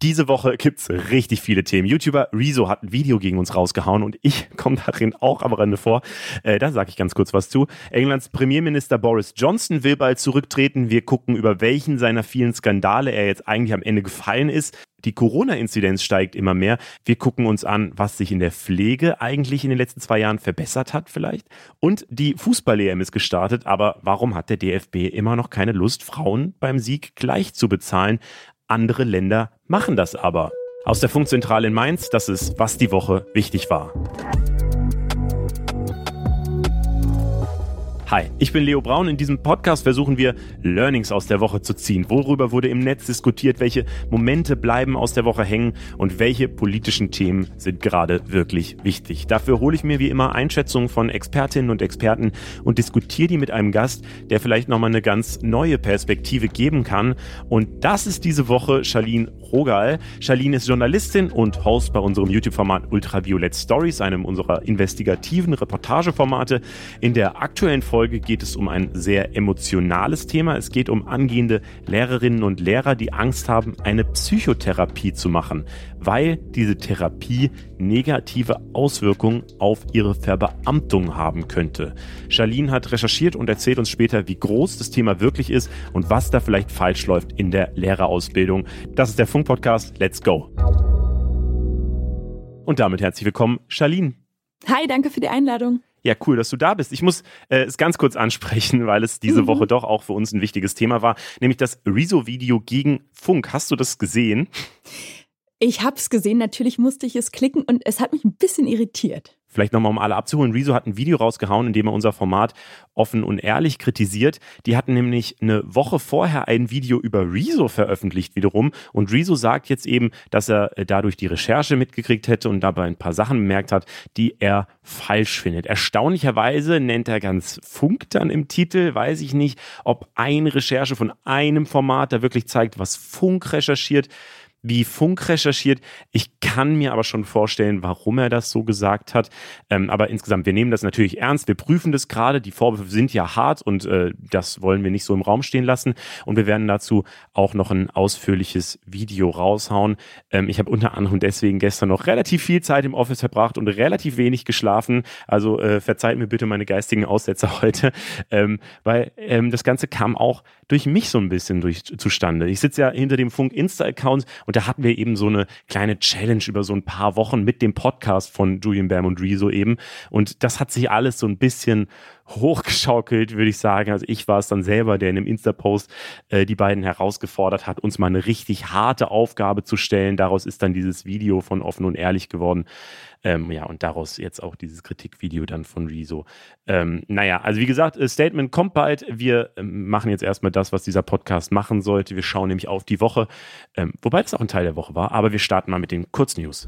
Diese Woche gibt's richtig viele Themen. YouTuber Rezo hat ein Video gegen uns rausgehauen und ich komme darin auch am Rande vor. Äh, da sage ich ganz kurz was zu. Englands Premierminister Boris Johnson will bald zurücktreten. Wir gucken, über welchen seiner vielen Skandale er jetzt eigentlich am Ende gefallen ist. Die Corona-Inzidenz steigt immer mehr. Wir gucken uns an, was sich in der Pflege eigentlich in den letzten zwei Jahren verbessert hat vielleicht. Und die Fußball-EM ist gestartet. Aber warum hat der DFB immer noch keine Lust, Frauen beim Sieg gleich zu bezahlen? Andere Länder machen das aber. Aus der Funkzentrale in Mainz, das ist, was die Woche wichtig war. Hi, ich bin Leo Braun. In diesem Podcast versuchen wir Learnings aus der Woche zu ziehen. Worüber wurde im Netz diskutiert? Welche Momente bleiben aus der Woche hängen? Und welche politischen Themen sind gerade wirklich wichtig? Dafür hole ich mir wie immer Einschätzungen von Expertinnen und Experten und diskutiere die mit einem Gast, der vielleicht nochmal eine ganz neue Perspektive geben kann. Und das ist diese Woche Charlene Rogal. Charlene ist Journalistin und Host bei unserem YouTube-Format Ultraviolet Stories, einem unserer investigativen Reportageformate. In der aktuellen Folge Folge geht es um ein sehr emotionales Thema. Es geht um angehende Lehrerinnen und Lehrer, die Angst haben, eine Psychotherapie zu machen, weil diese Therapie negative Auswirkungen auf ihre Verbeamtung haben könnte. Charlene hat recherchiert und erzählt uns später, wie groß das Thema wirklich ist und was da vielleicht falsch läuft in der Lehrerausbildung. Das ist der Funk-Podcast. Let's go! Und damit herzlich willkommen, Charlene. Hi, danke für die Einladung. Ja, cool, dass du da bist. Ich muss äh, es ganz kurz ansprechen, weil es diese mhm. Woche doch auch für uns ein wichtiges Thema war, nämlich das Rezo-Video gegen Funk. Hast du das gesehen? Ich habe es gesehen, natürlich musste ich es klicken und es hat mich ein bisschen irritiert. Vielleicht nochmal, um alle abzuholen. Rezo hat ein Video rausgehauen, in dem er unser Format offen und ehrlich kritisiert. Die hatten nämlich eine Woche vorher ein Video über Rezo veröffentlicht wiederum. Und Rezo sagt jetzt eben, dass er äh, dadurch die Recherche mitgekriegt hätte und dabei ein paar Sachen bemerkt hat, die er falsch findet. Erstaunlicherweise nennt er ganz Funk dann im Titel. Weiß ich nicht, ob eine Recherche von einem Format da wirklich zeigt, was Funk recherchiert wie Funk recherchiert. Ich kann mir aber schon vorstellen, warum er das so gesagt hat. Ähm, aber insgesamt, wir nehmen das natürlich ernst. Wir prüfen das gerade. Die Vorwürfe sind ja hart und äh, das wollen wir nicht so im Raum stehen lassen. Und wir werden dazu auch noch ein ausführliches Video raushauen. Ähm, ich habe unter anderem deswegen gestern noch relativ viel Zeit im Office verbracht und relativ wenig geschlafen. Also äh, verzeiht mir bitte meine geistigen Aussätze heute, ähm, weil ähm, das Ganze kam auch durch mich so ein bisschen durch, zustande. Ich sitze ja hinter dem Funk Insta-Account und da hatten wir eben so eine kleine Challenge über so ein paar Wochen mit dem Podcast von Julian Bam und Rezo eben. Und das hat sich alles so ein bisschen hochgeschaukelt, würde ich sagen. Also ich war es dann selber, der in einem Insta-Post äh, die beiden herausgefordert hat, uns mal eine richtig harte Aufgabe zu stellen. Daraus ist dann dieses Video von Offen und Ehrlich geworden. Ähm, ja, und daraus jetzt auch dieses Kritikvideo dann von Rezo. Ähm, naja, also wie gesagt, äh, Statement kommt bald. Wir ähm, machen jetzt erstmal das, was dieser Podcast machen sollte. Wir schauen nämlich auf die Woche, ähm, wobei es auch ein Teil der Woche war, aber wir starten mal mit den Kurznews.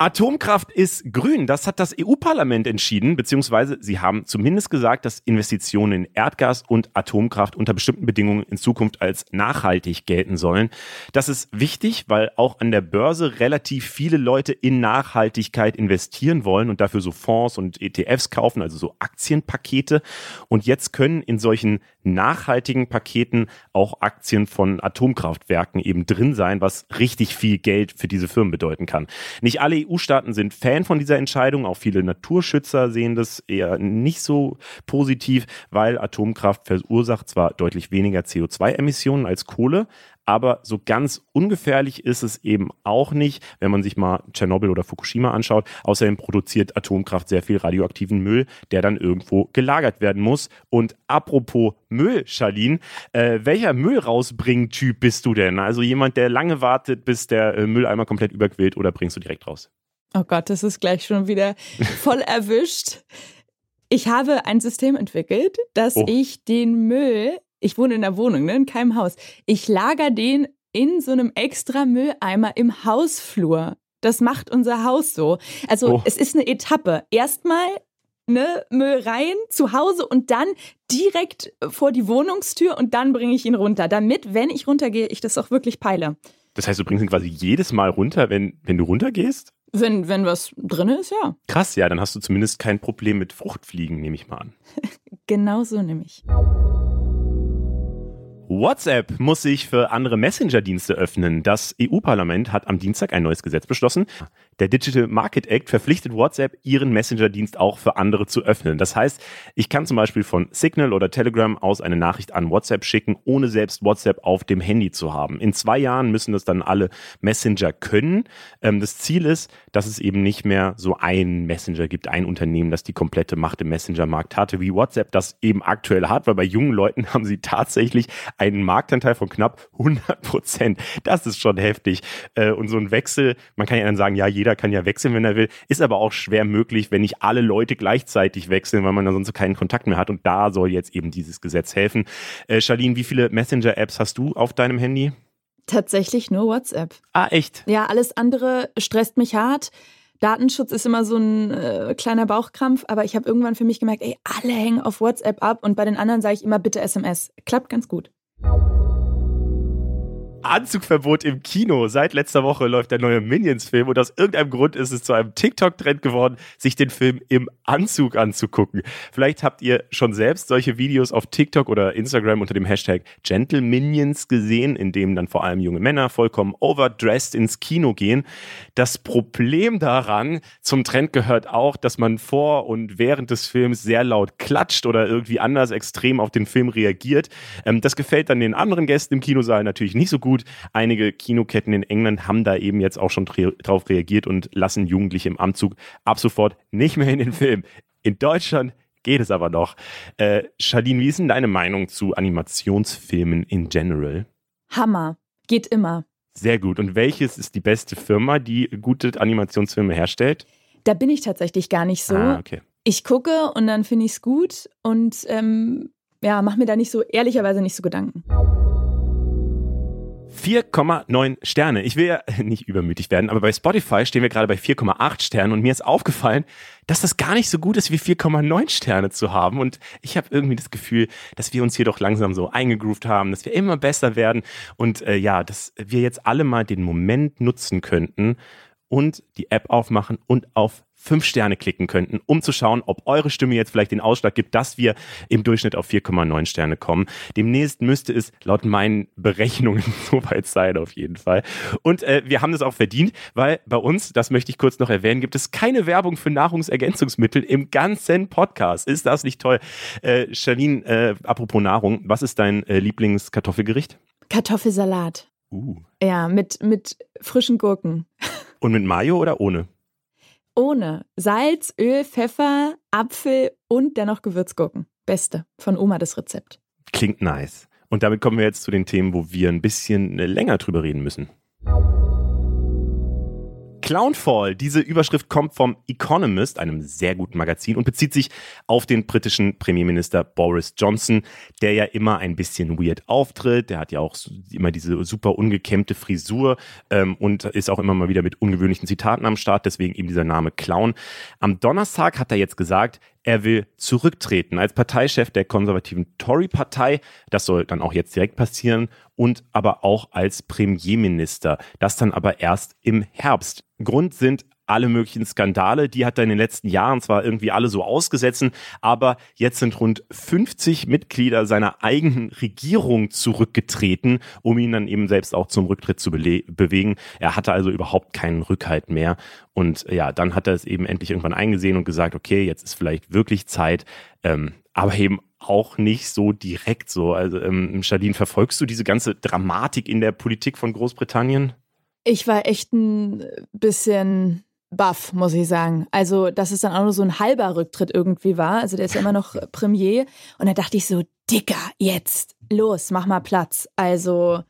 Atomkraft ist grün. Das hat das EU-Parlament entschieden, beziehungsweise sie haben zumindest gesagt, dass Investitionen in Erdgas und Atomkraft unter bestimmten Bedingungen in Zukunft als nachhaltig gelten sollen. Das ist wichtig, weil auch an der Börse relativ viele Leute in Nachhaltigkeit investieren wollen und dafür so Fonds und ETFs kaufen, also so Aktienpakete. Und jetzt können in solchen nachhaltigen Paketen auch Aktien von Atomkraftwerken eben drin sein, was richtig viel Geld für diese Firmen bedeuten kann. Nicht alle EU-Staaten sind Fan von dieser Entscheidung, auch viele Naturschützer sehen das eher nicht so positiv, weil Atomkraft verursacht zwar deutlich weniger CO2-Emissionen als Kohle, aber so ganz ungefährlich ist es eben auch nicht, wenn man sich mal Tschernobyl oder Fukushima anschaut. Außerdem produziert Atomkraft sehr viel radioaktiven Müll, der dann irgendwo gelagert werden muss. Und apropos Müll, Charlene, äh, welcher Müll rausbringen Typ bist du denn? Also jemand, der lange wartet, bis der äh, Mülleimer komplett überquillt oder bringst du direkt raus? Oh Gott, das ist gleich schon wieder voll erwischt. Ich habe ein System entwickelt, dass oh. ich den Müll ich wohne in der Wohnung, ne, in keinem Haus. Ich lager den in so einem extra Mülleimer im Hausflur. Das macht unser Haus so. Also oh. es ist eine Etappe. Erstmal ne, Müll rein zu Hause und dann direkt vor die Wohnungstür und dann bringe ich ihn runter, damit, wenn ich runtergehe, ich das auch wirklich peile. Das heißt, du bringst ihn quasi jedes Mal runter, wenn, wenn du runtergehst? Wenn, wenn was drin ist, ja. Krass, ja, dann hast du zumindest kein Problem mit Fruchtfliegen, nehme ich mal an. genau so nämlich. WhatsApp muss sich für andere Messenger-Dienste öffnen. Das EU-Parlament hat am Dienstag ein neues Gesetz beschlossen. Der Digital Market Act verpflichtet WhatsApp, ihren Messenger-Dienst auch für andere zu öffnen. Das heißt, ich kann zum Beispiel von Signal oder Telegram aus eine Nachricht an WhatsApp schicken, ohne selbst WhatsApp auf dem Handy zu haben. In zwei Jahren müssen das dann alle Messenger können. Ähm, das Ziel ist, dass es eben nicht mehr so ein Messenger gibt, ein Unternehmen, das die komplette Macht im Messenger-Markt hatte, wie WhatsApp das eben aktuell hat, weil bei jungen Leuten haben sie tatsächlich einen Marktanteil von knapp 100 Prozent. Das ist schon heftig. Äh, und so ein Wechsel, man kann ja dann sagen, ja, jeder kann ja wechseln, wenn er will, ist aber auch schwer möglich, wenn nicht alle Leute gleichzeitig wechseln, weil man dann sonst keinen Kontakt mehr hat. Und da soll jetzt eben dieses Gesetz helfen. Äh, Charlene, wie viele Messenger-Apps hast du auf deinem Handy? Tatsächlich nur WhatsApp. Ah, echt? Ja, alles andere stresst mich hart. Datenschutz ist immer so ein äh, kleiner Bauchkrampf, aber ich habe irgendwann für mich gemerkt, ey, alle hängen auf WhatsApp ab und bei den anderen sage ich immer bitte SMS. Klappt ganz gut. Thank you. Anzugverbot im Kino. Seit letzter Woche läuft der neue Minions-Film und aus irgendeinem Grund ist es zu einem TikTok-Trend geworden, sich den Film im Anzug anzugucken. Vielleicht habt ihr schon selbst solche Videos auf TikTok oder Instagram unter dem Hashtag Gentle Minions gesehen, in dem dann vor allem junge Männer vollkommen overdressed ins Kino gehen. Das Problem daran, zum Trend gehört auch, dass man vor und während des Films sehr laut klatscht oder irgendwie anders extrem auf den Film reagiert. Ähm, das gefällt dann den anderen Gästen im Kinosaal natürlich nicht so gut gut. Einige Kinoketten in England haben da eben jetzt auch schon drauf reagiert und lassen Jugendliche im Anzug ab sofort nicht mehr in den Film. In Deutschland geht es aber noch. Äh, wie ist denn deine Meinung zu Animationsfilmen in general? Hammer. Geht immer. Sehr gut. Und welches ist die beste Firma, die gute Animationsfilme herstellt? Da bin ich tatsächlich gar nicht so. Ah, okay. Ich gucke und dann finde ich es gut und ähm, ja, mache mir da nicht so, ehrlicherweise nicht so Gedanken. 4,9 Sterne. Ich will ja nicht übermütig werden, aber bei Spotify stehen wir gerade bei 4,8 Sternen und mir ist aufgefallen, dass das gar nicht so gut ist, wie 4,9 Sterne zu haben. Und ich habe irgendwie das Gefühl, dass wir uns hier doch langsam so eingegroovt haben, dass wir immer besser werden und äh, ja, dass wir jetzt alle mal den Moment nutzen könnten und die App aufmachen und auf fünf Sterne klicken könnten, um zu schauen, ob eure Stimme jetzt vielleicht den Ausschlag gibt, dass wir im Durchschnitt auf 4,9 Sterne kommen. Demnächst müsste es laut meinen Berechnungen soweit sein, auf jeden Fall. Und äh, wir haben das auch verdient, weil bei uns, das möchte ich kurz noch erwähnen, gibt es keine Werbung für Nahrungsergänzungsmittel im ganzen Podcast. Ist das nicht toll? Äh, Charlene, äh, apropos Nahrung, was ist dein äh, Lieblingskartoffelgericht? Kartoffelsalat. Uh. Ja, mit, mit frischen Gurken. Und mit Mayo oder ohne? Ohne. Salz, Öl, Pfeffer, Apfel und dennoch Gewürzgurken. Beste. Von Oma das Rezept. Klingt nice. Und damit kommen wir jetzt zu den Themen, wo wir ein bisschen länger drüber reden müssen. Clownfall. Diese Überschrift kommt vom Economist, einem sehr guten Magazin, und bezieht sich auf den britischen Premierminister Boris Johnson, der ja immer ein bisschen weird auftritt. Der hat ja auch immer diese super ungekämmte Frisur ähm, und ist auch immer mal wieder mit ungewöhnlichen Zitaten am Start, deswegen eben dieser Name Clown. Am Donnerstag hat er jetzt gesagt, er will zurücktreten als Parteichef der konservativen Tory-Partei. Das soll dann auch jetzt direkt passieren und aber auch als Premierminister. Das dann aber erst im Herbst. Grund sind alle möglichen Skandale. Die hat er in den letzten Jahren zwar irgendwie alle so ausgesetzt, aber jetzt sind rund 50 Mitglieder seiner eigenen Regierung zurückgetreten, um ihn dann eben selbst auch zum Rücktritt zu bewegen. Er hatte also überhaupt keinen Rückhalt mehr. Und ja, dann hat er es eben endlich irgendwann eingesehen und gesagt, okay, jetzt ist vielleicht wirklich Zeit, ähm, aber eben auch nicht so direkt so. Also, ähm, Shadin, verfolgst du diese ganze Dramatik in der Politik von Großbritannien? Ich war echt ein bisschen baff, muss ich sagen. Also, dass es dann auch nur so ein halber Rücktritt irgendwie war. Also, der ist ja immer noch Premier. Und da dachte ich so, Dicker, jetzt, los, mach mal Platz. Also,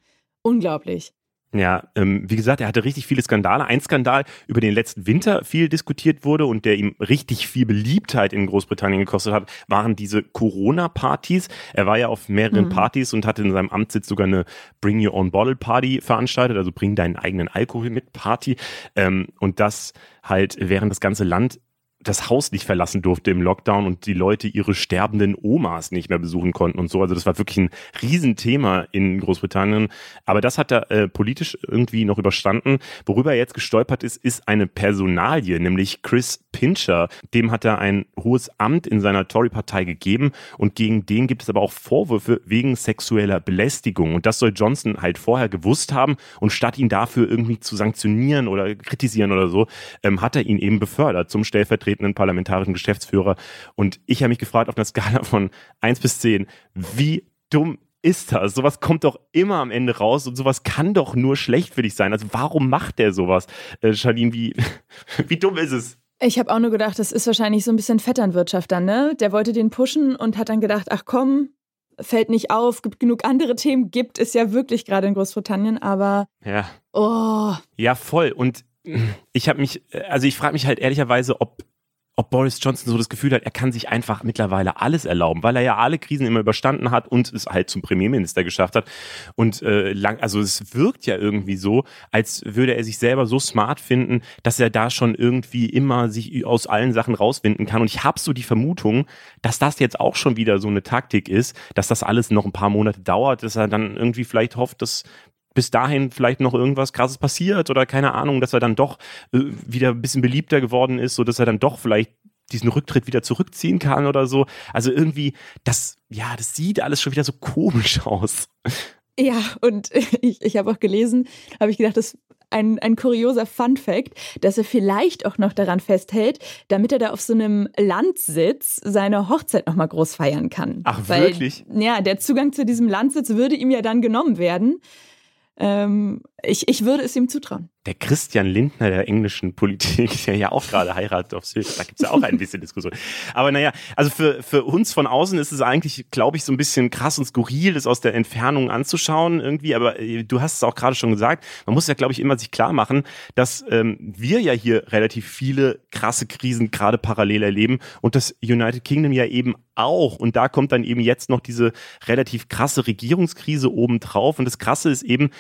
unglaublich. Ja, ähm, wie gesagt, er hatte richtig viele Skandale. Ein Skandal, über den letzten Winter viel diskutiert wurde und der ihm richtig viel Beliebtheit in Großbritannien gekostet hat, waren diese Corona-Partys. Er war ja auf mehreren mhm. Partys und hatte in seinem Amtssitz sogar eine Bring Your Own Bottle Party veranstaltet, also Bring deinen eigenen Alkohol mit Party. Ähm, und das halt, während das ganze Land das Haus nicht verlassen durfte im Lockdown und die Leute ihre sterbenden Omas nicht mehr besuchen konnten und so. Also das war wirklich ein Riesenthema in Großbritannien. Aber das hat er äh, politisch irgendwie noch überstanden. Worüber er jetzt gestolpert ist, ist eine Personalie, nämlich Chris Pincher. Dem hat er ein hohes Amt in seiner Tory-Partei gegeben und gegen den gibt es aber auch Vorwürfe wegen sexueller Belästigung. Und das soll Johnson halt vorher gewusst haben und statt ihn dafür irgendwie zu sanktionieren oder kritisieren oder so, ähm, hat er ihn eben befördert zum Stellvertreter stellvertretenden parlamentarischen Geschäftsführer. Und ich habe mich gefragt auf einer Skala von 1 bis 10, wie dumm ist das? Sowas kommt doch immer am Ende raus und sowas kann doch nur schlecht für dich sein. Also warum macht der sowas? Äh, Charlene, wie, wie dumm ist es? Ich habe auch nur gedacht, das ist wahrscheinlich so ein bisschen Vetternwirtschaft dann, ne? Der wollte den pushen und hat dann gedacht, ach komm, fällt nicht auf, gibt genug andere Themen, gibt es ja wirklich gerade in Großbritannien, aber. Ja. Oh. Ja, voll. Und ich habe mich, also ich frage mich halt ehrlicherweise, ob ob Boris Johnson so das Gefühl hat, er kann sich einfach mittlerweile alles erlauben, weil er ja alle Krisen immer überstanden hat und es halt zum Premierminister geschafft hat. Und äh, lang, also es wirkt ja irgendwie so, als würde er sich selber so smart finden, dass er da schon irgendwie immer sich aus allen Sachen rauswinden kann. Und ich habe so die Vermutung, dass das jetzt auch schon wieder so eine Taktik ist, dass das alles noch ein paar Monate dauert, dass er dann irgendwie vielleicht hofft, dass bis dahin vielleicht noch irgendwas krasses passiert oder keine Ahnung, dass er dann doch äh, wieder ein bisschen beliebter geworden ist, so dass er dann doch vielleicht diesen Rücktritt wieder zurückziehen kann oder so. Also irgendwie, das, ja, das sieht alles schon wieder so komisch aus. Ja, und ich, ich habe auch gelesen, habe ich gedacht, das ein, ein kurioser Fun-Fact, dass er vielleicht auch noch daran festhält, damit er da auf so einem Landsitz seine Hochzeit nochmal groß feiern kann. Ach, Weil, wirklich? Ja, der Zugang zu diesem Landsitz würde ihm ja dann genommen werden. Ähm, ich, ich würde es ihm zutrauen. Der Christian Lindner der englischen Politik, der ja auch gerade heiratet auf Sylt, da gibt es ja auch ein bisschen Diskussion. Aber naja, also für, für uns von außen ist es eigentlich, glaube ich, so ein bisschen krass und skurril, das aus der Entfernung anzuschauen irgendwie. Aber äh, du hast es auch gerade schon gesagt, man muss ja, glaube ich, immer sich klar machen, dass ähm, wir ja hier relativ viele krasse Krisen gerade parallel erleben und das United Kingdom ja eben auch. Und da kommt dann eben jetzt noch diese relativ krasse Regierungskrise obendrauf. Und das Krasse ist eben,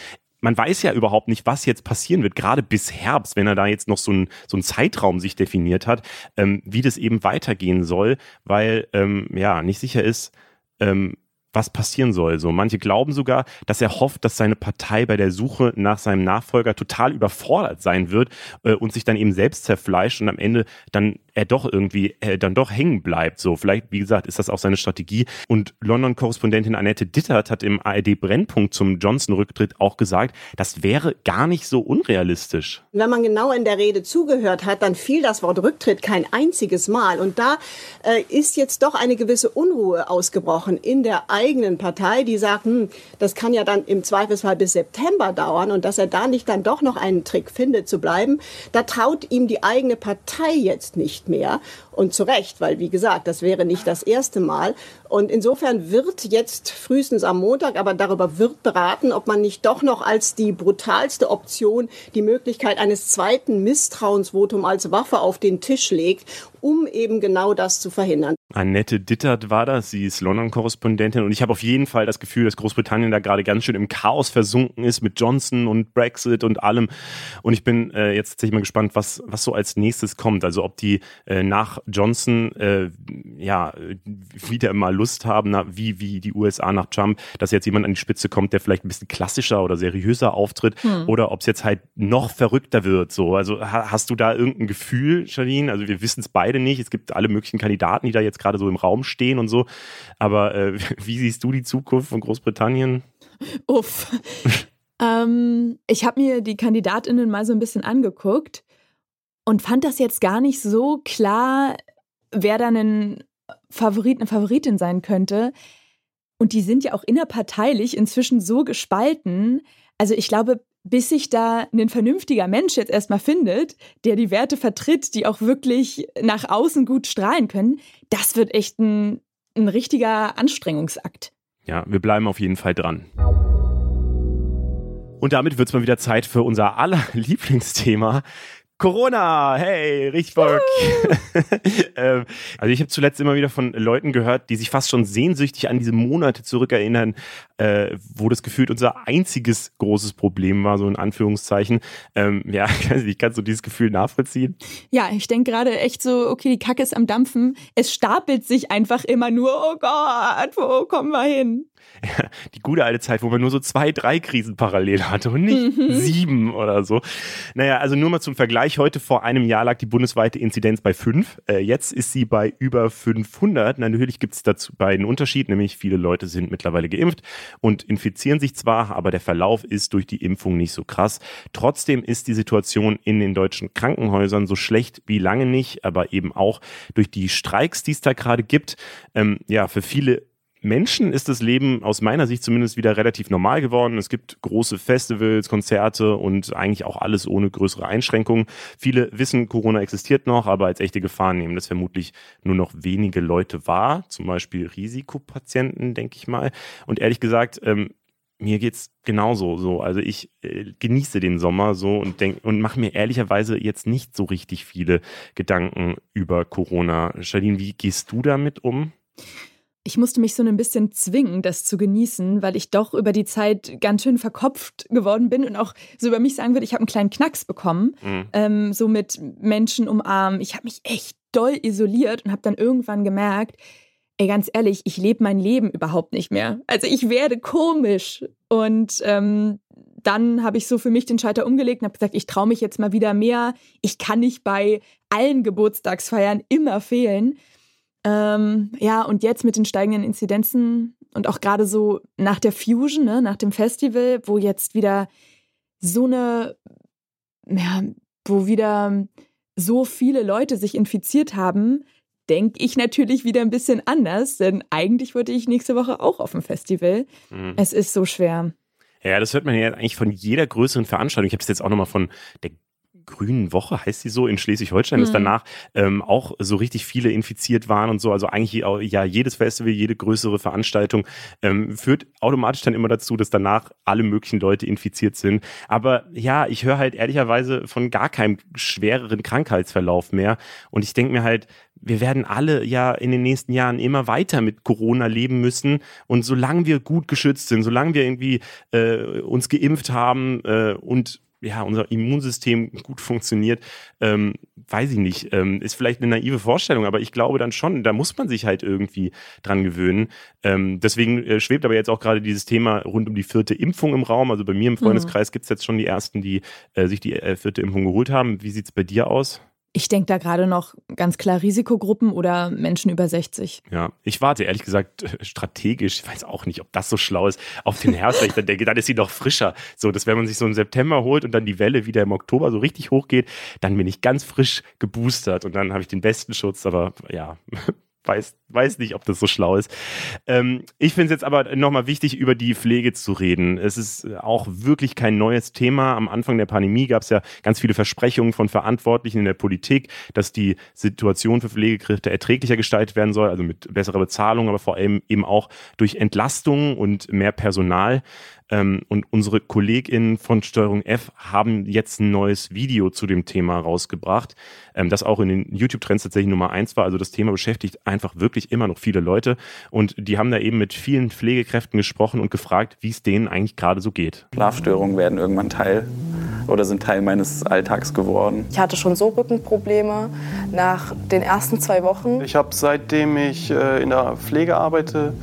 man weiß ja überhaupt nicht, was jetzt passieren wird, gerade bis Herbst, wenn er da jetzt noch so ein, so Zeitraum sich definiert hat, ähm, wie das eben weitergehen soll, weil ähm, ja nicht sicher ist, ähm, was passieren soll. So manche glauben sogar, dass er hofft, dass seine Partei bei der Suche nach seinem Nachfolger total überfordert sein wird äh, und sich dann eben selbst zerfleischt und am Ende dann er doch irgendwie äh, dann doch hängen bleibt. So, vielleicht, wie gesagt, ist das auch seine Strategie. Und London-Korrespondentin Annette Dittert hat im ARD-Brennpunkt zum Johnson-Rücktritt auch gesagt, das wäre gar nicht so unrealistisch. Wenn man genau in der Rede zugehört hat, dann fiel das Wort Rücktritt kein einziges Mal. Und da äh, ist jetzt doch eine gewisse Unruhe ausgebrochen in der eigenen Partei, die sagt, hm, das kann ja dann im Zweifelsfall bis September dauern und dass er da nicht dann doch noch einen Trick findet zu bleiben, da traut ihm die eigene Partei jetzt nicht mehr. Und zu Recht, weil wie gesagt, das wäre nicht das erste Mal. Und insofern wird jetzt frühestens am Montag, aber darüber wird beraten, ob man nicht doch noch als die brutalste Option die Möglichkeit eines zweiten Misstrauensvotums als Waffe auf den Tisch legt, um eben genau das zu verhindern. Annette Dittert war das, sie ist London-Korrespondentin und ich habe auf jeden Fall das Gefühl, dass Großbritannien da gerade ganz schön im Chaos versunken ist mit Johnson und Brexit und allem. Und ich bin äh, jetzt tatsächlich mal gespannt, was, was so als nächstes kommt. Also ob die äh, nach Johnson äh, ja wieder mal Lust haben, na, wie, wie die USA nach Trump, dass jetzt jemand an die Spitze kommt, der vielleicht ein bisschen klassischer oder seriöser auftritt hm. oder ob es jetzt halt noch verrückter wird. So, also ha, hast du da irgendein Gefühl, Charlene? Also wir wissen es beide nicht. Es gibt alle möglichen Kandidaten, die da jetzt gerade so im Raum stehen und so. Aber äh, wie siehst du die Zukunft von Großbritannien? Uff. ähm, ich habe mir die Kandidatinnen mal so ein bisschen angeguckt und fand das jetzt gar nicht so klar, wer da ein Favorit, eine Favoritin sein könnte. Und die sind ja auch innerparteilich inzwischen so gespalten. Also ich glaube, bis sich da ein vernünftiger Mensch jetzt erstmal findet, der die Werte vertritt, die auch wirklich nach außen gut strahlen können, das wird echt ein, ein richtiger Anstrengungsakt. Ja, wir bleiben auf jeden Fall dran. Und damit wird es mal wieder Zeit für unser aller Lieblingsthema, Corona, hey, richtig Bock. ähm, also ich habe zuletzt immer wieder von Leuten gehört, die sich fast schon sehnsüchtig an diese Monate zurückerinnern, äh, wo das gefühlt unser einziges großes Problem war, so in Anführungszeichen. Ähm, ja, ich kann so dieses Gefühl nachvollziehen. Ja, ich denke gerade echt so, okay, die Kacke ist am Dampfen. Es stapelt sich einfach immer nur, oh Gott, wo kommen wir hin? die gute alte Zeit, wo man nur so zwei, drei Krisen parallel hatte und nicht mhm. sieben oder so. Naja, also nur mal zum Vergleich. Heute vor einem Jahr lag die bundesweite Inzidenz bei fünf. Äh, jetzt ist sie bei über 500. Natürlich gibt es dazu beiden Unterschied, nämlich viele Leute sind mittlerweile geimpft und infizieren sich zwar, aber der Verlauf ist durch die Impfung nicht so krass. Trotzdem ist die Situation in den deutschen Krankenhäusern so schlecht wie lange nicht, aber eben auch durch die Streiks, die es da gerade gibt. Ähm, ja, für viele Menschen ist das Leben aus meiner Sicht zumindest wieder relativ normal geworden. Es gibt große Festivals, Konzerte und eigentlich auch alles ohne größere Einschränkungen. Viele wissen, Corona existiert noch, aber als echte Gefahr nehmen das vermutlich nur noch wenige Leute wahr, zum Beispiel Risikopatienten, denke ich mal. Und ehrlich gesagt, ähm, mir geht's genauso so. Also ich äh, genieße den Sommer so und denk und mache mir ehrlicherweise jetzt nicht so richtig viele Gedanken über Corona. Charlene, wie gehst du damit um? Ich musste mich so ein bisschen zwingen, das zu genießen, weil ich doch über die Zeit ganz schön verkopft geworden bin und auch so über mich sagen würde, ich habe einen kleinen Knacks bekommen, mhm. ähm, so mit Menschen umarmen. Ich habe mich echt doll isoliert und habe dann irgendwann gemerkt, ey, ganz ehrlich, ich lebe mein Leben überhaupt nicht mehr. Also ich werde komisch. Und ähm, dann habe ich so für mich den Schalter umgelegt und habe gesagt, ich traue mich jetzt mal wieder mehr. Ich kann nicht bei allen Geburtstagsfeiern immer fehlen. Ähm, ja, und jetzt mit den steigenden Inzidenzen und auch gerade so nach der Fusion, ne, nach dem Festival, wo jetzt wieder so eine, ja, wo wieder so viele Leute sich infiziert haben, denke ich natürlich wieder ein bisschen anders, denn eigentlich wollte ich nächste Woche auch auf dem Festival. Mhm. Es ist so schwer. Ja, das hört man ja eigentlich von jeder größeren Veranstaltung. Ich habe es jetzt auch nochmal von der Grünen Woche, heißt sie so, in Schleswig-Holstein, mhm. dass danach ähm, auch so richtig viele infiziert waren und so. Also eigentlich ja jedes Festival, jede größere Veranstaltung ähm, führt automatisch dann immer dazu, dass danach alle möglichen Leute infiziert sind. Aber ja, ich höre halt ehrlicherweise von gar keinem schwereren Krankheitsverlauf mehr. Und ich denke mir halt, wir werden alle ja in den nächsten Jahren immer weiter mit Corona leben müssen. Und solange wir gut geschützt sind, solange wir irgendwie äh, uns geimpft haben äh, und ja, unser Immunsystem gut funktioniert, ähm, weiß ich nicht. Ähm, ist vielleicht eine naive Vorstellung, aber ich glaube dann schon, da muss man sich halt irgendwie dran gewöhnen. Ähm, deswegen äh, schwebt aber jetzt auch gerade dieses Thema rund um die vierte Impfung im Raum. Also bei mir im Freundeskreis mhm. gibt es jetzt schon die ersten, die äh, sich die äh, vierte Impfung geholt haben. Wie sieht es bei dir aus? Ich denke da gerade noch ganz klar Risikogruppen oder Menschen über 60. Ja, ich warte ehrlich gesagt strategisch, ich weiß auch nicht, ob das so schlau ist, auf den Herbst, weil ich dann denke, dann ist sie noch frischer. So, dass wenn man sich so im September holt und dann die Welle wieder im Oktober so richtig hochgeht, dann bin ich ganz frisch geboostert und dann habe ich den besten Schutz, aber ja, weiß, weiß nicht, ob das so schlau ist. Ähm, ich finde es jetzt aber nochmal wichtig, über die Pflege zu reden. Es ist auch wirklich kein neues Thema. Am Anfang der Pandemie gab es ja ganz viele Versprechungen von Verantwortlichen in der Politik, dass die Situation für Pflegekräfte erträglicher gestaltet werden soll, also mit besserer Bezahlung, aber vor allem eben auch durch Entlastung und mehr Personal. Ähm, und unsere KollegInnen von Steuerung F haben jetzt ein neues Video zu dem Thema rausgebracht, ähm, das auch in den YouTube-Trends tatsächlich Nummer eins war. Also das Thema beschäftigt einfach wirklich immer noch viele Leute. Und die haben da eben mit vielen Pflegekräften gesprochen und gefragt, wie es denen eigentlich gerade so geht. Schlafstörungen werden irgendwann Teil oder sind Teil meines Alltags geworden. Ich hatte schon so Rückenprobleme nach den ersten zwei Wochen. Ich habe seitdem ich äh, in der Pflege arbeite,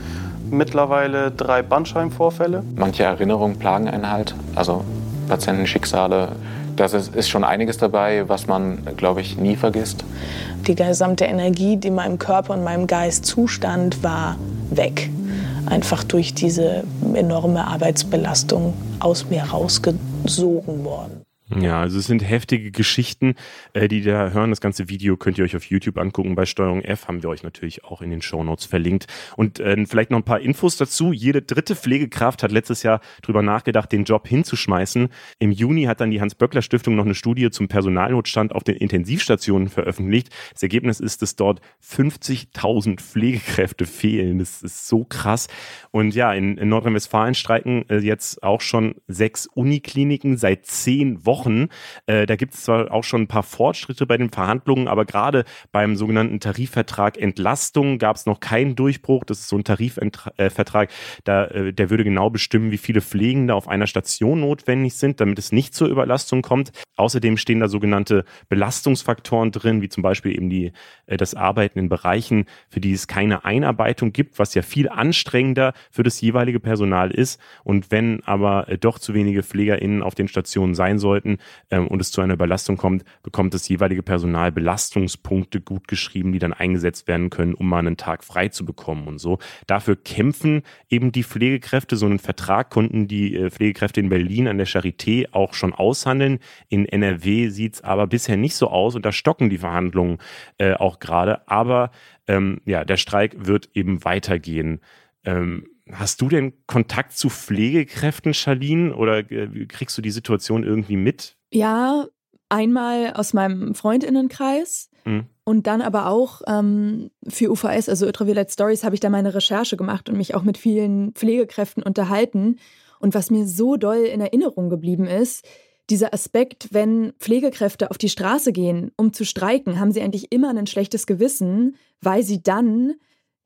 mittlerweile drei Bandscheibenvorfälle. Manche Erinnerungen plagen einen halt, also Patientenschicksale. Das ist, ist schon einiges dabei, was man, glaube ich, nie vergisst. Die gesamte Energie, die meinem Körper und meinem Geist zustand, war weg. Einfach durch diese enorme Arbeitsbelastung aus mir rausgesogen worden. Ja, also es sind heftige Geschichten, äh, die da hören. Das ganze Video könnt ihr euch auf YouTube angucken. Bei Steuerung F haben wir euch natürlich auch in den Show Notes verlinkt. Und äh, vielleicht noch ein paar Infos dazu. Jede dritte Pflegekraft hat letztes Jahr drüber nachgedacht, den Job hinzuschmeißen. Im Juni hat dann die Hans-Böckler-Stiftung noch eine Studie zum Personalnotstand auf den Intensivstationen veröffentlicht. Das Ergebnis ist, dass dort 50.000 Pflegekräfte fehlen. Das ist so krass. Und ja, in, in Nordrhein-Westfalen streiken äh, jetzt auch schon sechs Unikliniken seit zehn Wochen. Wochen. Äh, da gibt es zwar auch schon ein paar Fortschritte bei den Verhandlungen, aber gerade beim sogenannten Tarifvertrag Entlastung gab es noch keinen Durchbruch. Das ist so ein Tarifvertrag, da, äh, der würde genau bestimmen, wie viele Pflegende auf einer Station notwendig sind, damit es nicht zur Überlastung kommt. Außerdem stehen da sogenannte Belastungsfaktoren drin, wie zum Beispiel eben die, äh, das Arbeiten in Bereichen, für die es keine Einarbeitung gibt, was ja viel anstrengender für das jeweilige Personal ist. Und wenn aber äh, doch zu wenige PflegerInnen auf den Stationen sein sollten ähm, und es zu einer Überlastung kommt, bekommt das jeweilige Personal Belastungspunkte gut geschrieben, die dann eingesetzt werden können, um mal einen Tag frei zu bekommen und so. Dafür kämpfen eben die Pflegekräfte. So einen Vertrag konnten die äh, Pflegekräfte in Berlin an der Charité auch schon aushandeln. In NRW sieht es aber bisher nicht so aus und da stocken die Verhandlungen äh, auch gerade. Aber ähm, ja, der Streik wird eben weitergehen. Ähm, hast du denn Kontakt zu Pflegekräften, Charlene, oder äh, kriegst du die Situation irgendwie mit? Ja, einmal aus meinem Freundinnenkreis. Mhm. Und dann aber auch ähm, für UVS, also Ultraviolet Stories, habe ich da meine Recherche gemacht und mich auch mit vielen Pflegekräften unterhalten. Und was mir so doll in Erinnerung geblieben ist, dieser Aspekt, wenn Pflegekräfte auf die Straße gehen, um zu streiken, haben sie eigentlich immer ein schlechtes Gewissen, weil sie dann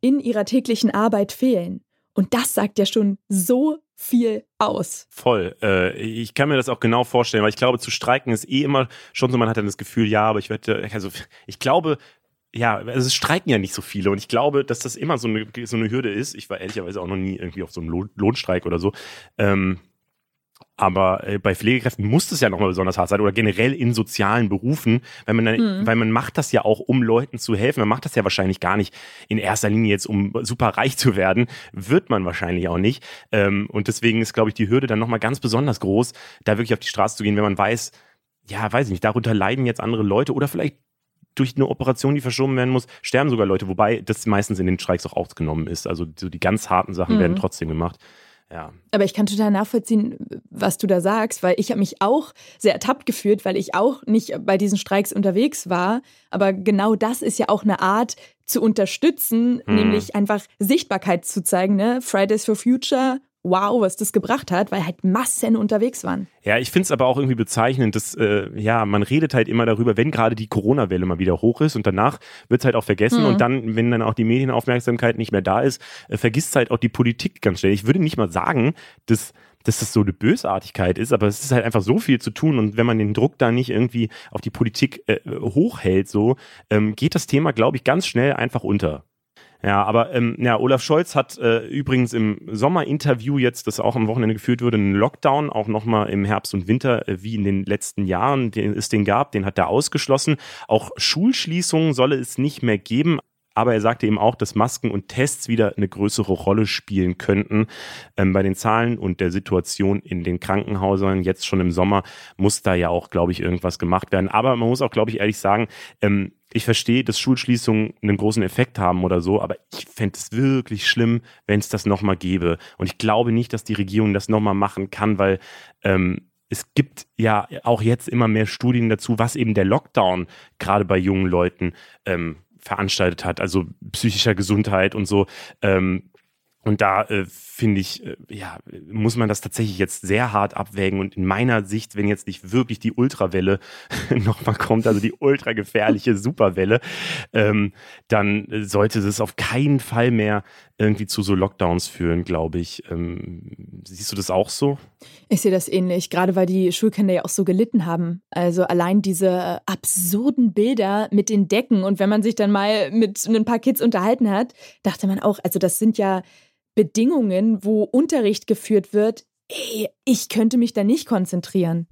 in ihrer täglichen Arbeit fehlen. Und das sagt ja schon so viel aus. Voll. Äh, ich kann mir das auch genau vorstellen, weil ich glaube, zu streiken ist eh immer schon so, man hat dann das Gefühl, ja, aber ich werde, also ich glaube, ja, also es streiken ja nicht so viele und ich glaube, dass das immer so eine, so eine Hürde ist. Ich war ehrlicherweise auch noch nie irgendwie auf so einem Lohnstreik oder so. Ähm, aber äh, bei Pflegekräften muss es ja nochmal besonders hart sein oder generell in sozialen Berufen, weil man, dann, mhm. weil man macht das ja auch, um Leuten zu helfen. Man macht das ja wahrscheinlich gar nicht in erster Linie jetzt, um super reich zu werden. Wird man wahrscheinlich auch nicht. Ähm, und deswegen ist, glaube ich, die Hürde dann nochmal ganz besonders groß, da wirklich auf die Straße zu gehen, wenn man weiß, ja, weiß ich nicht, darunter leiden jetzt andere Leute oder vielleicht durch eine Operation, die verschoben werden muss, sterben sogar Leute, wobei das meistens in den Streiks auch ausgenommen ist. Also so die ganz harten Sachen mhm. werden trotzdem gemacht. Ja. Aber ich kann total nachvollziehen, was du da sagst, weil ich habe mich auch sehr ertappt gefühlt, weil ich auch nicht bei diesen Streiks unterwegs war. Aber genau das ist ja auch eine Art zu unterstützen, hm. nämlich einfach Sichtbarkeit zu zeigen. Ne? Fridays for Future wow, was das gebracht hat, weil halt Massen unterwegs waren. Ja, ich finde es aber auch irgendwie bezeichnend, dass äh, ja, man redet halt immer darüber, wenn gerade die Corona-Welle mal wieder hoch ist und danach wird es halt auch vergessen mhm. und dann, wenn dann auch die Medienaufmerksamkeit nicht mehr da ist, äh, vergisst halt auch die Politik ganz schnell. Ich würde nicht mal sagen, dass dass das so eine Bösartigkeit ist, aber es ist halt einfach so viel zu tun und wenn man den Druck da nicht irgendwie auf die Politik äh, hochhält, so ähm, geht das Thema, glaube ich, ganz schnell einfach unter. Ja, aber ähm, ja, Olaf Scholz hat äh, übrigens im Sommerinterview jetzt, das auch am Wochenende geführt wurde, einen Lockdown, auch nochmal im Herbst und Winter, äh, wie in den letzten Jahren, den es den gab, den hat er ausgeschlossen. Auch Schulschließungen solle es nicht mehr geben. Aber er sagte eben auch, dass Masken und Tests wieder eine größere Rolle spielen könnten. Ähm, bei den Zahlen und der Situation in den Krankenhäusern jetzt schon im Sommer muss da ja auch, glaube ich, irgendwas gemacht werden. Aber man muss auch, glaube ich, ehrlich sagen, ähm, ich verstehe, dass Schulschließungen einen großen Effekt haben oder so, aber ich fände es wirklich schlimm, wenn es das nochmal gäbe. Und ich glaube nicht, dass die Regierung das nochmal machen kann, weil ähm, es gibt ja auch jetzt immer mehr Studien dazu, was eben der Lockdown gerade bei jungen Leuten ähm, veranstaltet hat, also psychischer Gesundheit und so. Ähm, und da äh, finde ich, äh, ja, muss man das tatsächlich jetzt sehr hart abwägen. Und in meiner Sicht, wenn jetzt nicht wirklich die Ultrawelle nochmal kommt, also die ultra gefährliche Superwelle, ähm, dann sollte es auf keinen Fall mehr irgendwie zu so Lockdowns führen, glaube ich. Ähm, siehst du das auch so? Ich sehe das ähnlich, gerade weil die Schulkinder ja auch so gelitten haben. Also allein diese absurden Bilder mit den Decken und wenn man sich dann mal mit ein paar Kids unterhalten hat, dachte man auch, also das sind ja Bedingungen, wo Unterricht geführt wird, ey, ich könnte mich da nicht konzentrieren.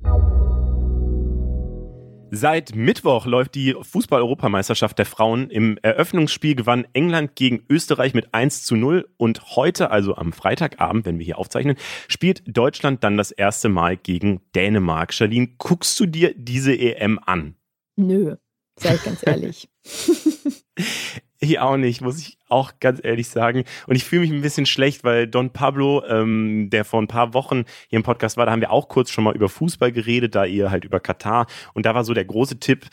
Seit Mittwoch läuft die Fußball-Europameisterschaft der Frauen. Im Eröffnungsspiel gewann England gegen Österreich mit 1 zu 0 und heute, also am Freitagabend, wenn wir hier aufzeichnen, spielt Deutschland dann das erste Mal gegen Dänemark. Charlene, guckst du dir diese EM an? Nö, sag ich ganz ehrlich. Ich auch nicht, muss ich auch ganz ehrlich sagen. Und ich fühle mich ein bisschen schlecht, weil Don Pablo, ähm, der vor ein paar Wochen hier im Podcast war, da haben wir auch kurz schon mal über Fußball geredet, da ihr halt über Katar. Und da war so der große Tipp,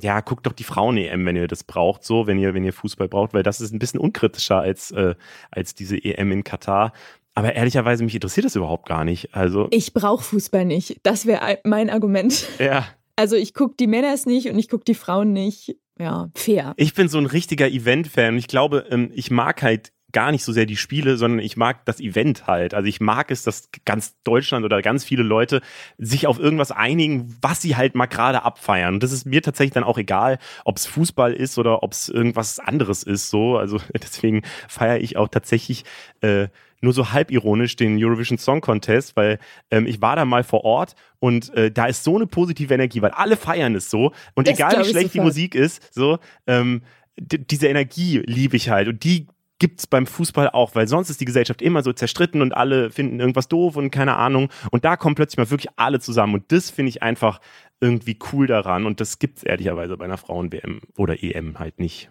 ja, guckt doch die Frauen-EM, wenn ihr das braucht, so, wenn ihr, wenn ihr Fußball braucht, weil das ist ein bisschen unkritischer als, äh, als diese EM in Katar. aber ehrlicherweise, mich interessiert das überhaupt gar nicht. Also ich brauche Fußball nicht. Das wäre mein Argument. Ja. Also ich gucke die Männer nicht und ich gucke die Frauen nicht. Ja, fair. Ich bin so ein richtiger Event-Fan und ich glaube, ähm, ich mag halt gar nicht so sehr die Spiele, sondern ich mag das Event halt. Also ich mag es, dass ganz Deutschland oder ganz viele Leute sich auf irgendwas einigen, was sie halt mal gerade abfeiern. Und das ist mir tatsächlich dann auch egal, ob es Fußball ist oder ob es irgendwas anderes ist. So, also deswegen feiere ich auch tatsächlich äh, nur so halbironisch den Eurovision Song Contest, weil ähm, ich war da mal vor Ort und äh, da ist so eine positive Energie, weil alle feiern es so und das egal wie schlecht die Musik ist, so ähm, diese Energie liebe ich halt und die gibt es beim Fußball auch, weil sonst ist die Gesellschaft immer so zerstritten und alle finden irgendwas doof und keine Ahnung. Und da kommen plötzlich mal wirklich alle zusammen. Und das finde ich einfach irgendwie cool daran. Und das gibt es ehrlicherweise bei einer Frauen-WM oder EM halt nicht.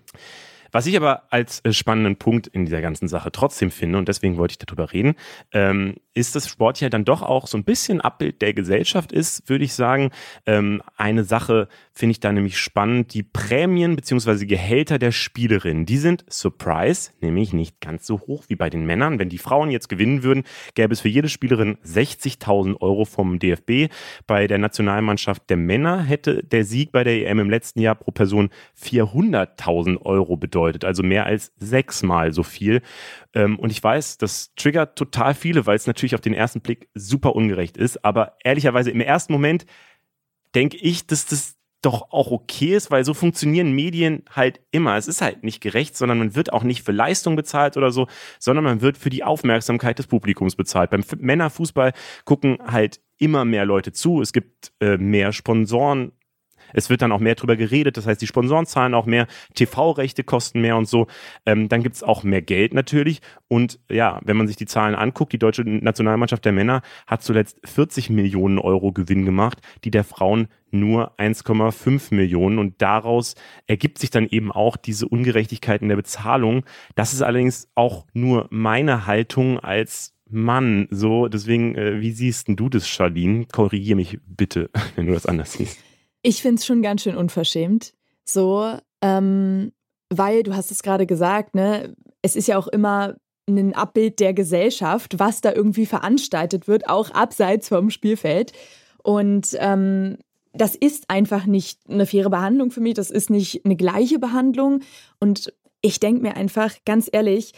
Was ich aber als äh, spannenden Punkt in dieser ganzen Sache trotzdem finde, und deswegen wollte ich darüber reden, ähm, ist, dass Sport ja dann doch auch so ein bisschen Abbild der Gesellschaft ist, würde ich sagen. Ähm, eine Sache finde ich da nämlich spannend. Die Prämien bzw. Gehälter der Spielerinnen, die sind, Surprise, nämlich nicht ganz so hoch wie bei den Männern. Wenn die Frauen jetzt gewinnen würden, gäbe es für jede Spielerin 60.000 Euro vom DFB. Bei der Nationalmannschaft der Männer hätte der Sieg bei der EM im letzten Jahr pro Person 400.000 Euro bedeutet, also mehr als sechsmal so viel. Ähm, und ich weiß, das triggert total viele, weil es natürlich auf den ersten Blick super ungerecht ist. Aber ehrlicherweise im ersten Moment denke ich, dass das doch auch okay ist, weil so funktionieren Medien halt immer. Es ist halt nicht gerecht, sondern man wird auch nicht für Leistung bezahlt oder so, sondern man wird für die Aufmerksamkeit des Publikums bezahlt. Beim Männerfußball gucken halt immer mehr Leute zu. Es gibt äh, mehr Sponsoren es wird dann auch mehr drüber geredet, das heißt, die Sponsoren zahlen auch mehr, TV-Rechte kosten mehr und so. Ähm, dann gibt es auch mehr Geld natürlich. Und ja, wenn man sich die Zahlen anguckt, die deutsche Nationalmannschaft der Männer hat zuletzt 40 Millionen Euro Gewinn gemacht, die der Frauen nur 1,5 Millionen. Und daraus ergibt sich dann eben auch diese Ungerechtigkeit in der Bezahlung. Das ist allerdings auch nur meine Haltung als Mann. So, deswegen, äh, wie siehst du das, Charlene? Korrigiere mich bitte, wenn du das anders siehst. Ich finde es schon ganz schön unverschämt. So, ähm, weil du hast es gerade gesagt, ne, es ist ja auch immer ein Abbild der Gesellschaft, was da irgendwie veranstaltet wird, auch abseits vom Spielfeld. Und ähm, das ist einfach nicht eine faire Behandlung für mich, das ist nicht eine gleiche Behandlung. Und ich denke mir einfach, ganz ehrlich,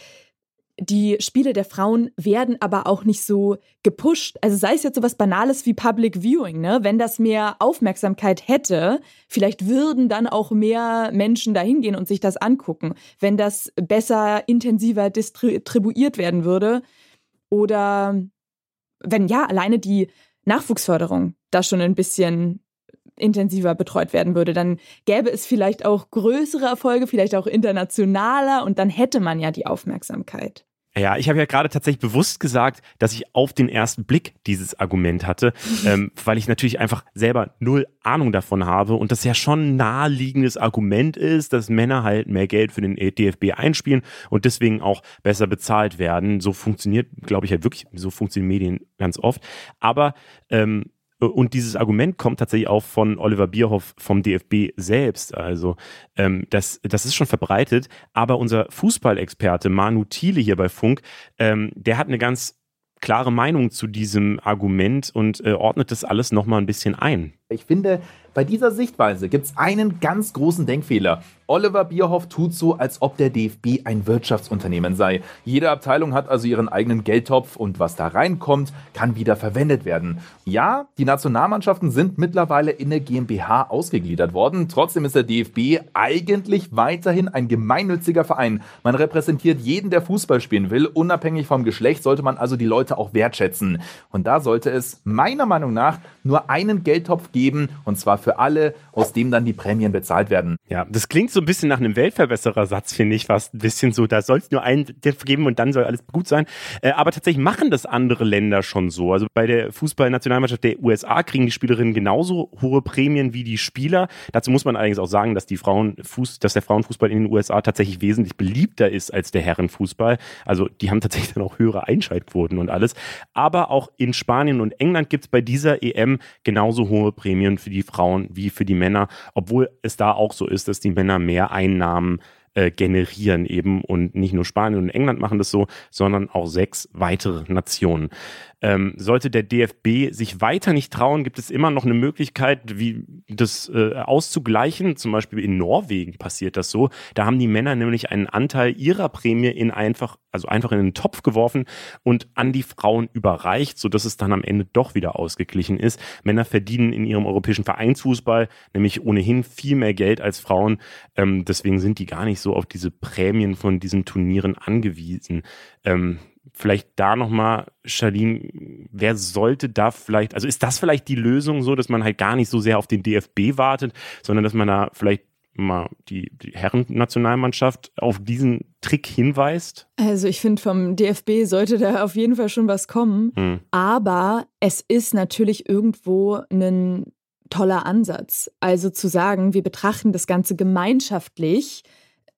die Spiele der Frauen werden aber auch nicht so gepusht. Also sei es jetzt so was Banales wie Public Viewing, ne? Wenn das mehr Aufmerksamkeit hätte, vielleicht würden dann auch mehr Menschen da hingehen und sich das angucken. Wenn das besser, intensiver distribuiert werden würde. Oder wenn ja, alleine die Nachwuchsförderung da schon ein bisschen intensiver betreut werden würde, dann gäbe es vielleicht auch größere Erfolge, vielleicht auch internationaler und dann hätte man ja die Aufmerksamkeit. Ja, ich habe ja gerade tatsächlich bewusst gesagt, dass ich auf den ersten Blick dieses Argument hatte, ähm, weil ich natürlich einfach selber null Ahnung davon habe und das ja schon ein naheliegendes Argument ist, dass Männer halt mehr Geld für den DFB einspielen und deswegen auch besser bezahlt werden. So funktioniert, glaube ich, halt wirklich, so funktionieren Medien ganz oft. Aber ähm, und dieses Argument kommt tatsächlich auch von Oliver Bierhoff vom DFB selbst. Also ähm, das, das ist schon verbreitet. Aber unser Fußballexperte Manu Thiele hier bei Funk, ähm, der hat eine ganz klare Meinung zu diesem Argument und äh, ordnet das alles nochmal ein bisschen ein. Ich finde, bei dieser Sichtweise gibt es einen ganz großen Denkfehler. Oliver Bierhoff tut so, als ob der DFB ein Wirtschaftsunternehmen sei. Jede Abteilung hat also ihren eigenen Geldtopf und was da reinkommt, kann wieder verwendet werden. Ja, die Nationalmannschaften sind mittlerweile in der GmbH ausgegliedert worden. Trotzdem ist der DFB eigentlich weiterhin ein gemeinnütziger Verein. Man repräsentiert jeden, der Fußball spielen will. Unabhängig vom Geschlecht sollte man also die Leute auch wertschätzen. Und da sollte es meiner Meinung nach nur einen Geldtopf geben, und zwar für alle, aus dem dann die Prämien bezahlt werden. Ja, das klingt so ein bisschen nach einem Weltverbesserersatz, finde ich fast ein bisschen so. Da soll es nur einen geben und dann soll alles gut sein. Äh, aber tatsächlich machen das andere Länder schon so. Also bei der Fußballnationalmannschaft der USA kriegen die Spielerinnen genauso hohe Prämien wie die Spieler. Dazu muss man allerdings auch sagen, dass die Frauenfuß, dass der Frauenfußball in den USA tatsächlich wesentlich beliebter ist als der Herrenfußball. Also die haben tatsächlich dann auch höhere Einschaltquoten und alles. Aber auch in Spanien und England gibt es bei dieser EM genauso hohe Prämien für die Frauen wie für die Männer, obwohl es da auch so ist, dass die Männer mehr Einnahmen äh, generieren eben. Und nicht nur Spanien und England machen das so, sondern auch sechs weitere Nationen. Ähm, sollte der DFB sich weiter nicht trauen, gibt es immer noch eine Möglichkeit, wie das äh, auszugleichen. Zum Beispiel in Norwegen passiert das so. Da haben die Männer nämlich einen Anteil ihrer Prämie in einfach, also einfach in einen Topf geworfen und an die Frauen überreicht, sodass es dann am Ende doch wieder ausgeglichen ist. Männer verdienen in ihrem europäischen Vereinsfußball nämlich ohnehin viel mehr Geld als Frauen. Ähm, deswegen sind die gar nicht so auf diese Prämien von diesen Turnieren angewiesen. Ähm, vielleicht da nochmal, Charlene, wer sollte da vielleicht, also ist das vielleicht die Lösung so, dass man halt gar nicht so sehr auf den DFB wartet, sondern dass man da vielleicht mal die, die Herren-Nationalmannschaft auf diesen Trick hinweist? Also ich finde, vom DFB sollte da auf jeden Fall schon was kommen. Hm. Aber es ist natürlich irgendwo ein toller Ansatz. Also zu sagen, wir betrachten das Ganze gemeinschaftlich,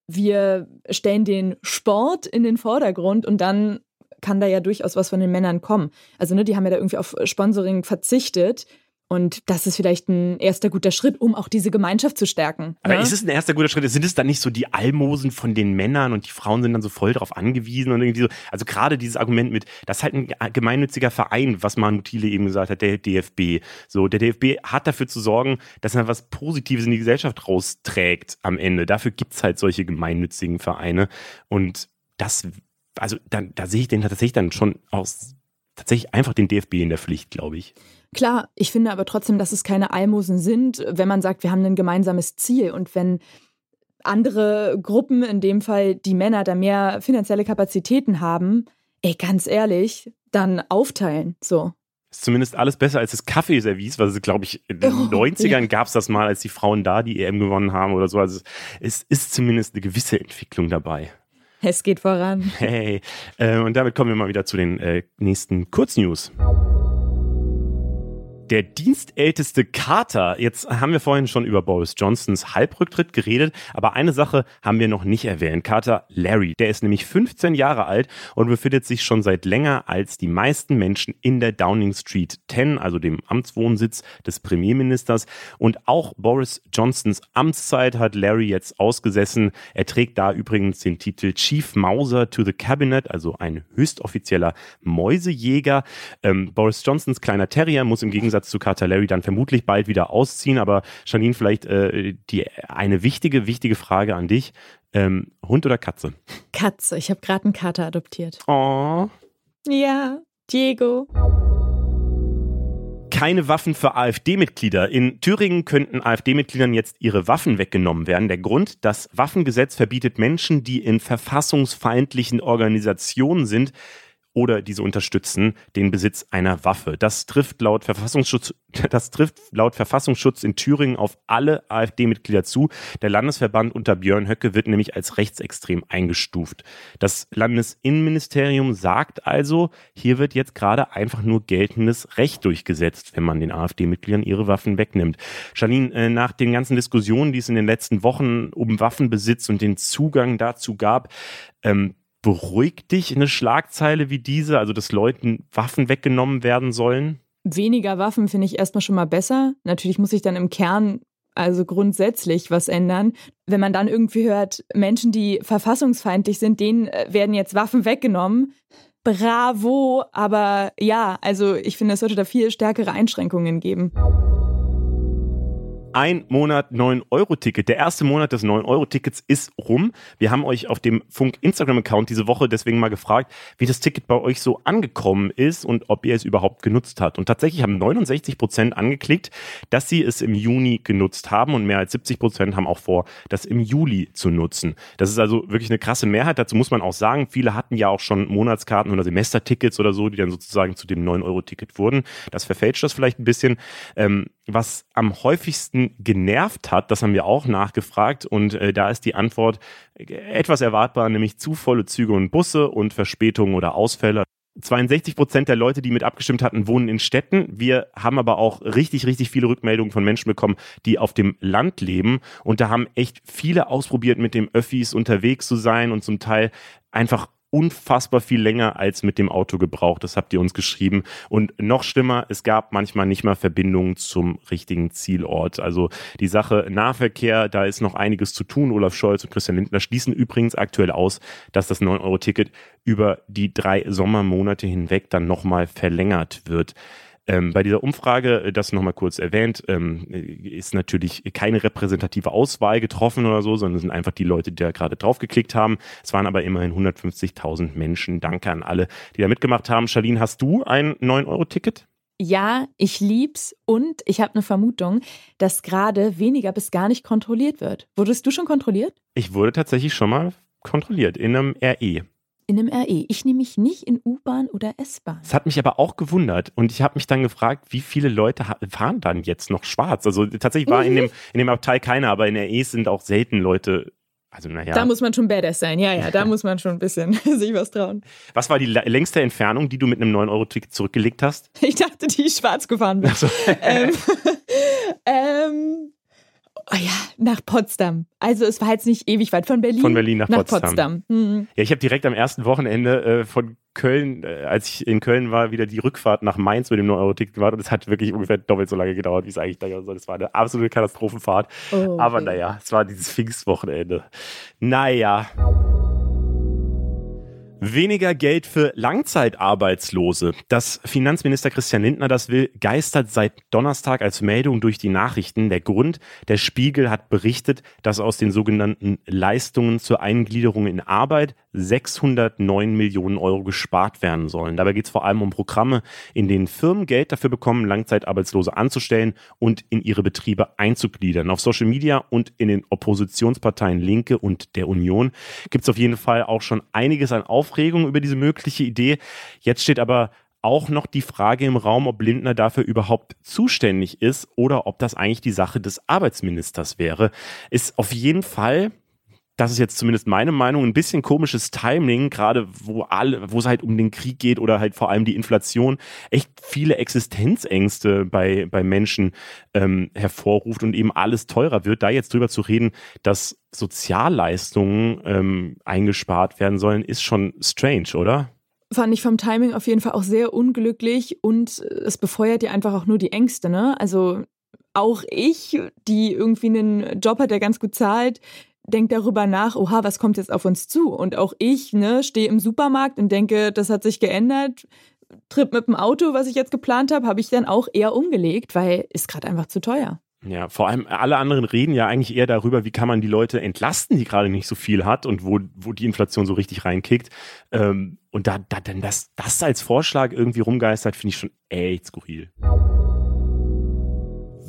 wir stellen den Sport in den Vordergrund und dann kann da ja durchaus was von den Männern kommen. Also, ne, die haben ja da irgendwie auf Sponsoring verzichtet. Und das ist vielleicht ein erster guter Schritt, um auch diese Gemeinschaft zu stärken. Aber ne? ist es ein erster guter Schritt? Sind es dann nicht so die Almosen von den Männern und die Frauen sind dann so voll darauf angewiesen und irgendwie so? Also gerade dieses Argument mit, das ist halt ein gemeinnütziger Verein, was Manu Thiele eben gesagt hat, der DFB. So, der DFB hat dafür zu sorgen, dass er was Positives in die Gesellschaft rausträgt am Ende. Dafür gibt es halt solche gemeinnützigen Vereine. Und das also dann, da sehe ich den tatsächlich dann schon aus, tatsächlich einfach den DFB in der Pflicht, glaube ich. Klar, ich finde aber trotzdem, dass es keine Almosen sind, wenn man sagt, wir haben ein gemeinsames Ziel und wenn andere Gruppen, in dem Fall die Männer, da mehr finanzielle Kapazitäten haben, ey, ganz ehrlich, dann aufteilen, so. Ist zumindest alles besser als das Kaffeeservice, was glaube ich in den oh, 90ern ja. gab es das mal, als die Frauen da die EM gewonnen haben oder so. Also es ist zumindest eine gewisse Entwicklung dabei. Es geht voran. Hey, äh, und damit kommen wir mal wieder zu den äh, nächsten Kurznews der dienstälteste Kater. Jetzt haben wir vorhin schon über Boris Johnsons Halbrücktritt geredet, aber eine Sache haben wir noch nicht erwähnt. Kater Larry, der ist nämlich 15 Jahre alt und befindet sich schon seit länger als die meisten Menschen in der Downing Street 10, also dem Amtswohnsitz des Premierministers. Und auch Boris Johnsons Amtszeit hat Larry jetzt ausgesessen. Er trägt da übrigens den Titel Chief Mauser to the Cabinet, also ein höchstoffizieller Mäusejäger. Ähm, Boris Johnsons kleiner Terrier muss im Gegensatz Gegensatz zu Carter Larry dann vermutlich bald wieder ausziehen. Aber Janine, vielleicht äh, die, eine wichtige, wichtige Frage an dich. Ähm, Hund oder Katze? Katze. Ich habe gerade einen Kater adoptiert. Oh. Ja, Diego keine Waffen für AfD-Mitglieder. In Thüringen könnten AfD-Mitgliedern jetzt ihre Waffen weggenommen werden. Der Grund, das Waffengesetz verbietet Menschen, die in verfassungsfeindlichen Organisationen sind, oder diese unterstützen den Besitz einer Waffe. Das trifft laut Verfassungsschutz, das trifft laut Verfassungsschutz in Thüringen auf alle AfD-Mitglieder zu. Der Landesverband unter Björn Höcke wird nämlich als rechtsextrem eingestuft. Das Landesinnenministerium sagt also, hier wird jetzt gerade einfach nur geltendes Recht durchgesetzt, wenn man den AfD-Mitgliedern ihre Waffen wegnimmt. Janine, äh, nach den ganzen Diskussionen, die es in den letzten Wochen um Waffenbesitz und den Zugang dazu gab, ähm, Beruhigt dich eine Schlagzeile wie diese, also dass Leuten Waffen weggenommen werden sollen? Weniger Waffen finde ich erstmal schon mal besser. Natürlich muss sich dann im Kern also grundsätzlich was ändern. Wenn man dann irgendwie hört, Menschen, die verfassungsfeindlich sind, denen äh, werden jetzt Waffen weggenommen. Bravo, aber ja, also ich finde, es sollte da viel stärkere Einschränkungen geben ein Monat 9-Euro-Ticket. Der erste Monat des 9-Euro-Tickets ist rum. Wir haben euch auf dem Funk Instagram-Account diese Woche deswegen mal gefragt, wie das Ticket bei euch so angekommen ist und ob ihr es überhaupt genutzt habt. Und tatsächlich haben 69 Prozent angeklickt, dass sie es im Juni genutzt haben und mehr als 70 Prozent haben auch vor, das im Juli zu nutzen. Das ist also wirklich eine krasse Mehrheit. Dazu muss man auch sagen, viele hatten ja auch schon Monatskarten oder Semestertickets oder so, die dann sozusagen zu dem 9-Euro-Ticket wurden. Das verfälscht das vielleicht ein bisschen. Ähm, was am häufigsten genervt hat, das haben wir auch nachgefragt und äh, da ist die Antwort etwas erwartbar, nämlich zu volle Züge und Busse und Verspätungen oder Ausfälle. 62 Prozent der Leute, die mit abgestimmt hatten, wohnen in Städten. Wir haben aber auch richtig, richtig viele Rückmeldungen von Menschen bekommen, die auf dem Land leben. Und da haben echt viele ausprobiert, mit dem Öffis unterwegs zu sein und zum Teil einfach unfassbar viel länger als mit dem Auto gebraucht. Das habt ihr uns geschrieben. Und noch schlimmer, es gab manchmal nicht mal Verbindungen zum richtigen Zielort. Also die Sache Nahverkehr, da ist noch einiges zu tun. Olaf Scholz und Christian Lindner schließen übrigens aktuell aus, dass das 9-Euro-Ticket über die drei Sommermonate hinweg dann nochmal verlängert wird. Ähm, bei dieser Umfrage, äh, das nochmal kurz erwähnt, ähm, ist natürlich keine repräsentative Auswahl getroffen oder so, sondern es sind einfach die Leute, die da gerade draufgeklickt haben. Es waren aber immerhin 150.000 Menschen. Danke an alle, die da mitgemacht haben. Charlene, hast du ein 9-Euro-Ticket? Ja, ich lieb's und ich habe eine Vermutung, dass gerade weniger bis gar nicht kontrolliert wird. Wurdest du schon kontrolliert? Ich wurde tatsächlich schon mal kontrolliert in einem RE in einem RE. Ich nehme mich nicht in U-Bahn oder S-Bahn. Das hat mich aber auch gewundert und ich habe mich dann gefragt, wie viele Leute fahren dann jetzt noch schwarz? Also tatsächlich war in dem, in dem Abteil keiner, aber in REs sind auch selten Leute also, naja. Da muss man schon badass sein, ja, ja, da muss man schon ein bisschen sich was trauen. Was war die längste Entfernung, die du mit einem 9-Euro-Ticket zurückgelegt hast? Ich dachte, die ich schwarz gefahren bin. So. ähm, ähm, Oh ja, nach Potsdam. Also es war jetzt nicht ewig weit von Berlin. Von Berlin nach, nach Potsdam. Potsdam. Mhm. Ja, ich habe direkt am ersten Wochenende äh, von Köln, äh, als ich in Köln war, wieder die Rückfahrt nach Mainz mit dem 9-Euro-Ticket gewartet. Und es hat wirklich ungefähr doppelt so lange gedauert, wie es eigentlich dauern soll. Es war eine absolute Katastrophenfahrt. Oh, okay. Aber naja, es war dieses Pfingstwochenende. Naja. Weniger Geld für Langzeitarbeitslose. Dass Finanzminister Christian Lindner das will, geistert seit Donnerstag als Meldung durch die Nachrichten. Der Grund, der Spiegel hat berichtet, dass aus den sogenannten Leistungen zur Eingliederung in Arbeit 609 Millionen Euro gespart werden sollen. Dabei geht es vor allem um Programme, in denen Firmen Geld dafür bekommen, Langzeitarbeitslose anzustellen und in ihre Betriebe einzugliedern. Auf Social Media und in den Oppositionsparteien Linke und der Union gibt es auf jeden Fall auch schon einiges an Aufregung über diese mögliche Idee. Jetzt steht aber auch noch die Frage im Raum, ob Lindner dafür überhaupt zuständig ist oder ob das eigentlich die Sache des Arbeitsministers wäre. Ist auf jeden Fall das ist jetzt zumindest meine Meinung, ein bisschen komisches Timing, gerade wo alle, wo es halt um den Krieg geht oder halt vor allem die Inflation, echt viele Existenzängste bei, bei Menschen ähm, hervorruft und eben alles teurer wird. Da jetzt drüber zu reden, dass Sozialleistungen ähm, eingespart werden sollen, ist schon strange, oder? Fand ich vom Timing auf jeden Fall auch sehr unglücklich und es befeuert ja einfach auch nur die Ängste, ne? Also auch ich, die irgendwie einen Job hat, der ganz gut zahlt, denke darüber nach, oha, was kommt jetzt auf uns zu? Und auch ich ne, stehe im Supermarkt und denke, das hat sich geändert. Trip mit dem Auto, was ich jetzt geplant habe, habe ich dann auch eher umgelegt, weil ist gerade einfach zu teuer. Ja, vor allem alle anderen reden ja eigentlich eher darüber, wie kann man die Leute entlasten, die gerade nicht so viel hat und wo, wo die Inflation so richtig reinkickt. Ähm, und da, da dann das, das als Vorschlag irgendwie rumgeistert, finde ich schon echt skurril.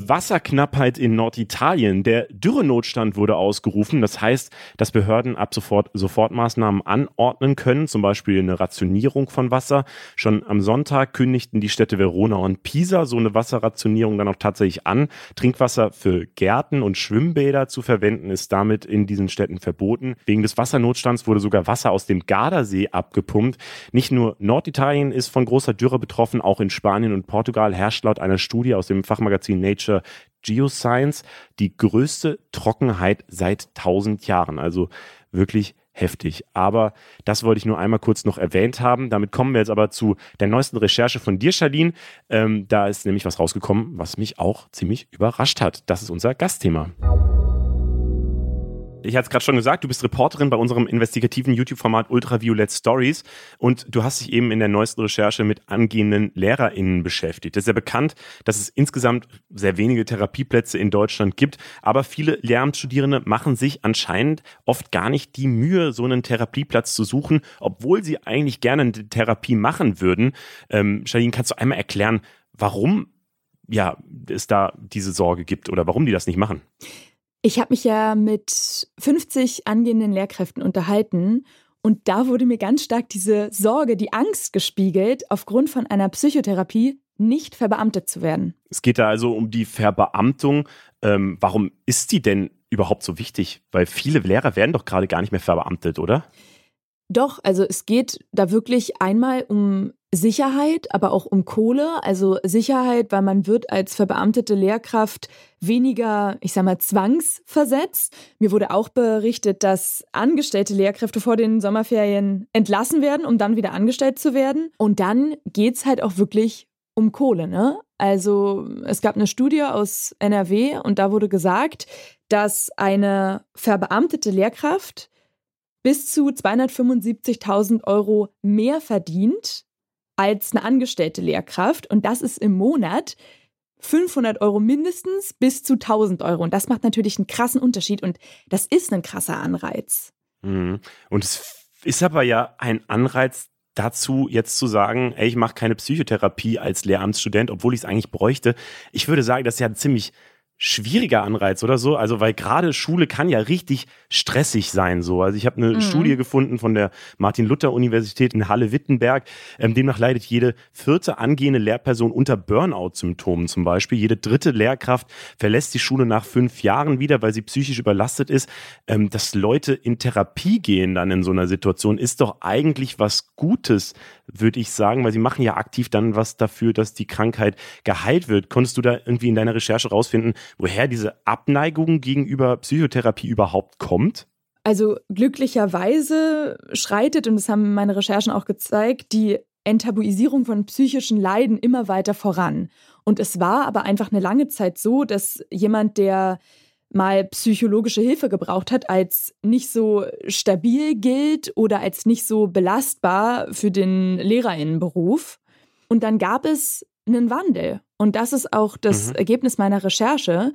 Wasserknappheit in Norditalien. Der Dürrenotstand wurde ausgerufen. Das heißt, dass Behörden ab sofort Sofortmaßnahmen anordnen können, zum Beispiel eine Rationierung von Wasser. Schon am Sonntag kündigten die Städte Verona und Pisa so eine Wasserrationierung dann auch tatsächlich an. Trinkwasser für Gärten und Schwimmbäder zu verwenden ist damit in diesen Städten verboten. Wegen des Wassernotstands wurde sogar Wasser aus dem Gardasee abgepumpt. Nicht nur Norditalien ist von großer Dürre betroffen, auch in Spanien und Portugal herrscht laut einer Studie aus dem Fachmagazin Nature Geoscience die größte Trockenheit seit 1000 Jahren. Also wirklich heftig. Aber das wollte ich nur einmal kurz noch erwähnt haben. Damit kommen wir jetzt aber zu der neuesten Recherche von dir, Charlene. Ähm, da ist nämlich was rausgekommen, was mich auch ziemlich überrascht hat. Das ist unser Gastthema ich hatte es gerade schon gesagt, du bist Reporterin bei unserem investigativen YouTube-Format Ultraviolet Stories und du hast dich eben in der neuesten Recherche mit angehenden LehrerInnen beschäftigt. Es ist ja bekannt, dass es insgesamt sehr wenige Therapieplätze in Deutschland gibt, aber viele Lehramtsstudierende machen sich anscheinend oft gar nicht die Mühe, so einen Therapieplatz zu suchen, obwohl sie eigentlich gerne eine Therapie machen würden. Ähm, Charlene, kannst du einmal erklären, warum ja, es da diese Sorge gibt oder warum die das nicht machen? Ich habe mich ja mit 50 angehenden Lehrkräften unterhalten und da wurde mir ganz stark diese Sorge, die Angst gespiegelt, aufgrund von einer Psychotherapie nicht verbeamtet zu werden. Es geht da also um die Verbeamtung. Ähm, warum ist die denn überhaupt so wichtig? Weil viele Lehrer werden doch gerade gar nicht mehr verbeamtet, oder? Doch, also es geht da wirklich einmal um Sicherheit, aber auch um Kohle. Also Sicherheit, weil man wird als verbeamtete Lehrkraft weniger, ich sag mal, zwangsversetzt. Mir wurde auch berichtet, dass angestellte Lehrkräfte vor den Sommerferien entlassen werden, um dann wieder angestellt zu werden. Und dann geht's halt auch wirklich um Kohle, ne? Also es gab eine Studie aus NRW und da wurde gesagt, dass eine verbeamtete Lehrkraft bis zu 275.000 Euro mehr verdient als eine angestellte Lehrkraft. Und das ist im Monat 500 Euro mindestens bis zu 1000 Euro. Und das macht natürlich einen krassen Unterschied. Und das ist ein krasser Anreiz. Mhm. Und es ist aber ja ein Anreiz dazu, jetzt zu sagen, ey, ich mache keine Psychotherapie als Lehramtsstudent, obwohl ich es eigentlich bräuchte. Ich würde sagen, das ist ja ein ziemlich schwieriger Anreiz oder so. Also, weil gerade Schule kann ja richtig stressig sein. So. Also ich habe eine mhm. Studie gefunden von der Martin-Luther-Universität in Halle-Wittenberg. Ähm, demnach leidet jede vierte angehende Lehrperson unter Burnout-Symptomen zum Beispiel. Jede dritte Lehrkraft verlässt die Schule nach fünf Jahren wieder, weil sie psychisch überlastet ist. Ähm, dass Leute in Therapie gehen dann in so einer Situation, ist doch eigentlich was Gutes, würde ich sagen, weil sie machen ja aktiv dann was dafür, dass die Krankheit geheilt wird. Konntest du da irgendwie in deiner Recherche rausfinden, woher diese Abneigung gegenüber Psychotherapie überhaupt kommt? Also glücklicherweise schreitet, und das haben meine Recherchen auch gezeigt, die Enttabuisierung von psychischen Leiden immer weiter voran. Und es war aber einfach eine lange Zeit so, dass jemand, der mal psychologische Hilfe gebraucht hat, als nicht so stabil gilt oder als nicht so belastbar für den Lehrerinnenberuf. Und dann gab es einen Wandel. Und das ist auch das mhm. Ergebnis meiner Recherche.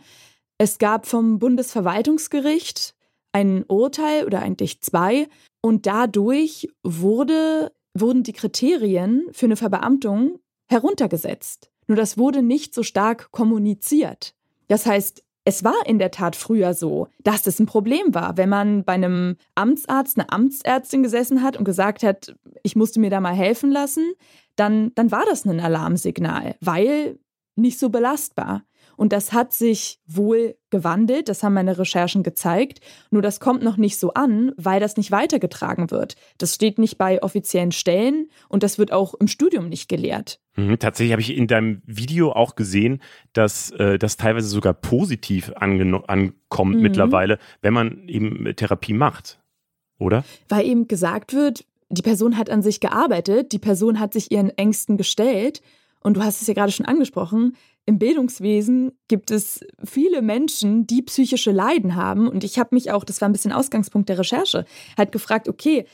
Es gab vom Bundesverwaltungsgericht ein Urteil oder eigentlich zwei und dadurch wurde, wurden die Kriterien für eine Verbeamtung heruntergesetzt. Nur das wurde nicht so stark kommuniziert. Das heißt, es war in der Tat früher so, dass das ein Problem war, wenn man bei einem Amtsarzt, eine Amtsärztin gesessen hat und gesagt hat, ich musste mir da mal helfen lassen, dann, dann war das ein Alarmsignal, weil nicht so belastbar. Und das hat sich wohl gewandelt, das haben meine Recherchen gezeigt. Nur das kommt noch nicht so an, weil das nicht weitergetragen wird. Das steht nicht bei offiziellen Stellen und das wird auch im Studium nicht gelehrt. Mhm, tatsächlich habe ich in deinem Video auch gesehen, dass äh, das teilweise sogar positiv ankommt mhm. mittlerweile, wenn man eben Therapie macht, oder? Weil eben gesagt wird, die Person hat an sich gearbeitet, die Person hat sich ihren Ängsten gestellt und du hast es ja gerade schon angesprochen, im Bildungswesen gibt es viele Menschen, die psychische Leiden haben. Und ich habe mich auch, das war ein bisschen Ausgangspunkt der Recherche, halt gefragt, okay,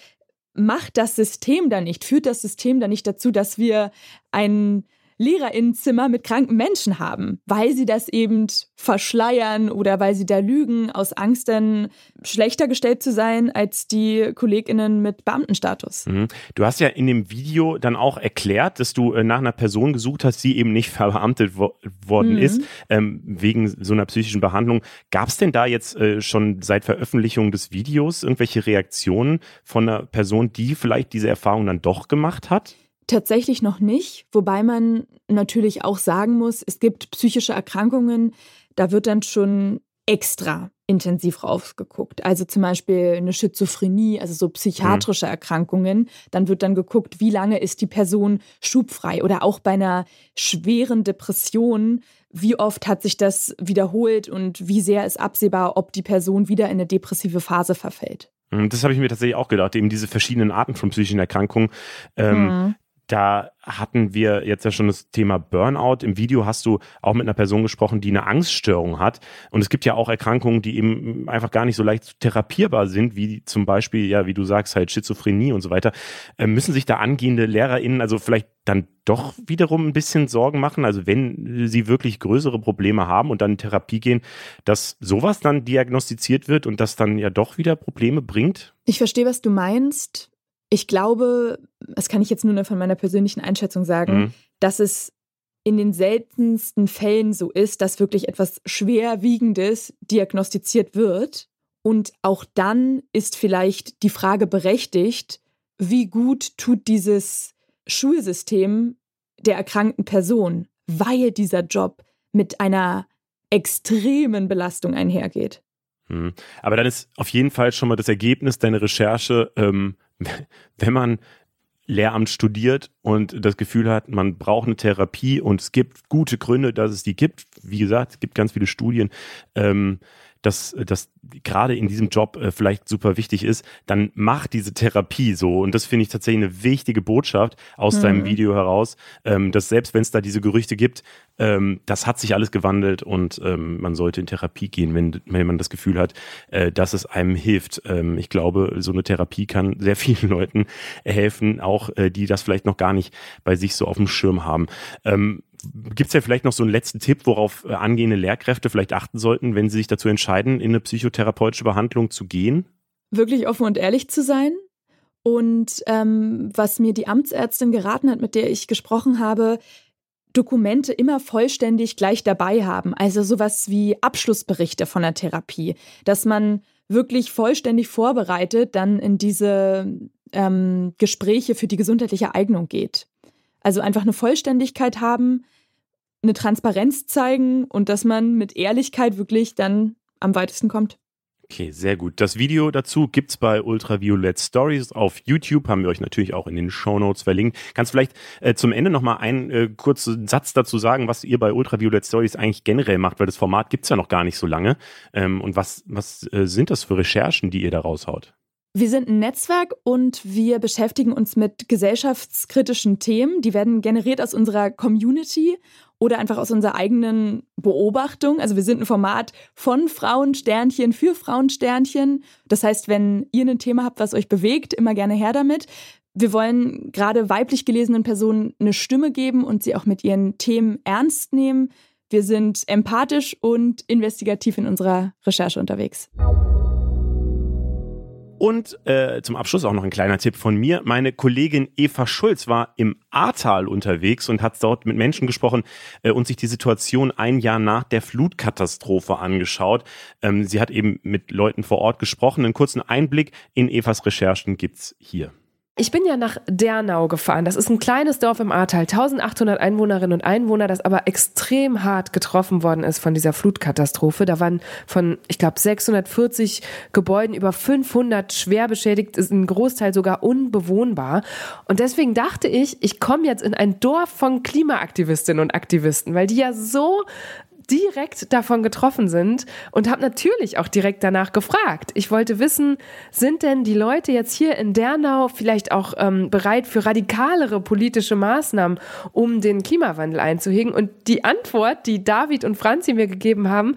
macht das System da nicht, führt das System da nicht dazu, dass wir einen Lehrerinnenzimmer mit kranken Menschen haben, weil sie das eben verschleiern oder weil sie da lügen, aus Angst dann schlechter gestellt zu sein als die KollegInnen mit Beamtenstatus. Mhm. Du hast ja in dem Video dann auch erklärt, dass du äh, nach einer Person gesucht hast, die eben nicht verbeamtet wo worden mhm. ist, ähm, wegen so einer psychischen Behandlung. Gab es denn da jetzt äh, schon seit Veröffentlichung des Videos irgendwelche Reaktionen von einer Person, die vielleicht diese Erfahrung dann doch gemacht hat? Tatsächlich noch nicht, wobei man natürlich auch sagen muss, es gibt psychische Erkrankungen, da wird dann schon extra intensiv raufgeguckt. Also zum Beispiel eine Schizophrenie, also so psychiatrische mhm. Erkrankungen. Dann wird dann geguckt, wie lange ist die Person schubfrei oder auch bei einer schweren Depression, wie oft hat sich das wiederholt und wie sehr ist absehbar, ob die Person wieder in eine depressive Phase verfällt. Mhm, das habe ich mir tatsächlich auch gedacht, eben diese verschiedenen Arten von psychischen Erkrankungen. Ähm, mhm. Da hatten wir jetzt ja schon das Thema Burnout. Im Video hast du auch mit einer Person gesprochen, die eine Angststörung hat. Und es gibt ja auch Erkrankungen, die eben einfach gar nicht so leicht therapierbar sind, wie zum Beispiel, ja, wie du sagst, halt Schizophrenie und so weiter. Äh, müssen sich da angehende LehrerInnen also vielleicht dann doch wiederum ein bisschen Sorgen machen? Also wenn sie wirklich größere Probleme haben und dann in Therapie gehen, dass sowas dann diagnostiziert wird und das dann ja doch wieder Probleme bringt? Ich verstehe, was du meinst. Ich glaube, das kann ich jetzt nur von meiner persönlichen Einschätzung sagen, mhm. dass es in den seltensten Fällen so ist, dass wirklich etwas Schwerwiegendes diagnostiziert wird. Und auch dann ist vielleicht die Frage berechtigt, wie gut tut dieses Schulsystem der erkrankten Person, weil dieser Job mit einer extremen Belastung einhergeht. Mhm. Aber dann ist auf jeden Fall schon mal das Ergebnis deiner Recherche ähm, wenn man Lehramt studiert und das Gefühl hat, man braucht eine Therapie und es gibt gute Gründe, dass es die gibt. Wie gesagt, es gibt ganz viele Studien. Ähm, dass das gerade in diesem Job äh, vielleicht super wichtig ist, dann mach diese Therapie so. Und das finde ich tatsächlich eine wichtige Botschaft aus mhm. deinem Video heraus, ähm, dass selbst wenn es da diese Gerüchte gibt, ähm, das hat sich alles gewandelt und ähm, man sollte in Therapie gehen, wenn, wenn man das Gefühl hat, äh, dass es einem hilft. Ähm, ich glaube, so eine Therapie kann sehr vielen Leuten helfen, auch äh, die das vielleicht noch gar nicht bei sich so auf dem Schirm haben. Ähm, Gibt es ja vielleicht noch so einen letzten Tipp, worauf äh, angehende Lehrkräfte vielleicht achten sollten, wenn sie sich dazu entscheiden, in eine psychotherapeutische Behandlung zu gehen? Wirklich offen und ehrlich zu sein. Und ähm, was mir die Amtsärztin geraten hat, mit der ich gesprochen habe, Dokumente immer vollständig gleich dabei haben. Also sowas wie Abschlussberichte von der Therapie, dass man wirklich vollständig vorbereitet dann in diese ähm, Gespräche für die gesundheitliche Eignung geht. Also einfach eine Vollständigkeit haben, eine Transparenz zeigen und dass man mit Ehrlichkeit wirklich dann am weitesten kommt. Okay, sehr gut. Das Video dazu gibt's bei Ultraviolet Stories auf YouTube, haben wir euch natürlich auch in den Show Notes verlinkt. Kannst vielleicht äh, zum Ende nochmal einen äh, kurzen Satz dazu sagen, was ihr bei Ultraviolet Stories eigentlich generell macht, weil das Format gibt's ja noch gar nicht so lange. Ähm, und was, was äh, sind das für Recherchen, die ihr da raushaut? Wir sind ein Netzwerk und wir beschäftigen uns mit gesellschaftskritischen Themen. Die werden generiert aus unserer Community oder einfach aus unserer eigenen Beobachtung. Also wir sind ein Format von Frauensternchen für Frauensternchen. Das heißt, wenn ihr ein Thema habt, was euch bewegt, immer gerne her damit. Wir wollen gerade weiblich gelesenen Personen eine Stimme geben und sie auch mit ihren Themen ernst nehmen. Wir sind empathisch und investigativ in unserer Recherche unterwegs. Und äh, zum Abschluss auch noch ein kleiner Tipp von mir. Meine Kollegin Eva Schulz war im Ahrtal unterwegs und hat dort mit Menschen gesprochen äh, und sich die Situation ein Jahr nach der Flutkatastrophe angeschaut. Ähm, sie hat eben mit Leuten vor Ort gesprochen. Einen kurzen Einblick in Evas Recherchen gibt's hier. Ich bin ja nach Dernau gefahren. Das ist ein kleines Dorf im Ahrtal, 1800 Einwohnerinnen und Einwohner, das aber extrem hart getroffen worden ist von dieser Flutkatastrophe. Da waren von, ich glaube, 640 Gebäuden über 500 schwer beschädigt, ist ein Großteil sogar unbewohnbar. Und deswegen dachte ich, ich komme jetzt in ein Dorf von Klimaaktivistinnen und Aktivisten, weil die ja so direkt davon getroffen sind und habe natürlich auch direkt danach gefragt. Ich wollte wissen, sind denn die Leute jetzt hier in Dernau vielleicht auch ähm, bereit für radikalere politische Maßnahmen, um den Klimawandel einzuhegen? Und die Antwort, die David und Franzi mir gegeben haben,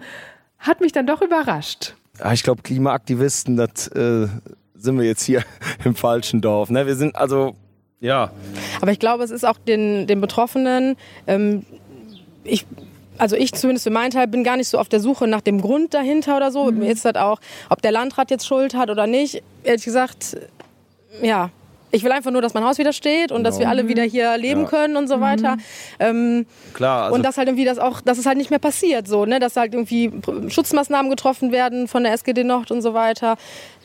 hat mich dann doch überrascht. Ich glaube, Klimaaktivisten, das äh, sind wir jetzt hier im falschen Dorf. Ne? Wir sind also ja. Aber ich glaube, es ist auch den, den Betroffenen, ähm, ich also ich zumindest für meinen Teil bin gar nicht so auf der Suche nach dem Grund dahinter oder so. Mhm. Mir ist das auch, ob der Landrat jetzt Schuld hat oder nicht. Ehrlich gesagt, ja. Ich will einfach nur, dass mein Haus wieder steht und genau. dass wir alle wieder hier leben ja. können und so weiter. Mhm. Ähm, Klar. Also und dass halt irgendwie das auch, dass es halt nicht mehr passiert, so, ne? Dass halt irgendwie Schutzmaßnahmen getroffen werden von der SGD Nord und so weiter.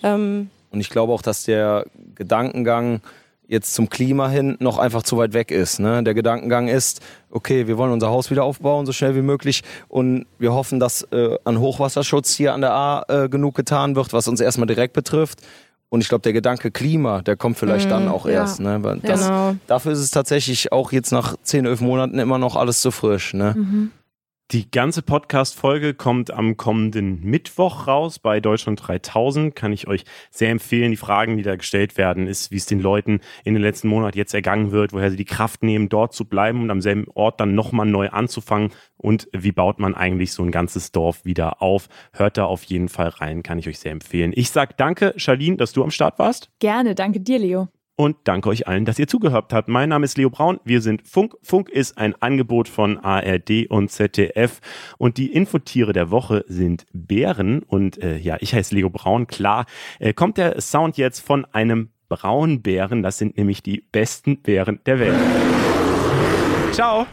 Ähm, und ich glaube auch, dass der Gedankengang jetzt zum Klima hin noch einfach zu weit weg ist. Ne? Der Gedankengang ist, okay, wir wollen unser Haus wieder aufbauen, so schnell wie möglich und wir hoffen, dass äh, an Hochwasserschutz hier an der A äh, genug getan wird, was uns erstmal direkt betrifft. Und ich glaube, der Gedanke Klima, der kommt vielleicht mm, dann auch ja. erst. Ne? Das, genau. Dafür ist es tatsächlich auch jetzt nach 10, 11 Monaten immer noch alles zu frisch. Ne? Mhm. Die ganze Podcast-Folge kommt am kommenden Mittwoch raus bei Deutschland 3000. Kann ich euch sehr empfehlen. Die Fragen, die da gestellt werden, ist, wie es den Leuten in den letzten Monaten jetzt ergangen wird, woher sie die Kraft nehmen, dort zu bleiben und am selben Ort dann nochmal neu anzufangen. Und wie baut man eigentlich so ein ganzes Dorf wieder auf? Hört da auf jeden Fall rein, kann ich euch sehr empfehlen. Ich sag danke, Charlene, dass du am Start warst. Gerne, danke dir, Leo und danke euch allen, dass ihr zugehört habt. Mein Name ist Leo Braun, wir sind Funk. Funk ist ein Angebot von ARD und ZDF und die Infotiere der Woche sind Bären und äh, ja, ich heiße Leo Braun. Klar, äh, kommt der Sound jetzt von einem Braunbären, das sind nämlich die besten Bären der Welt. Ciao!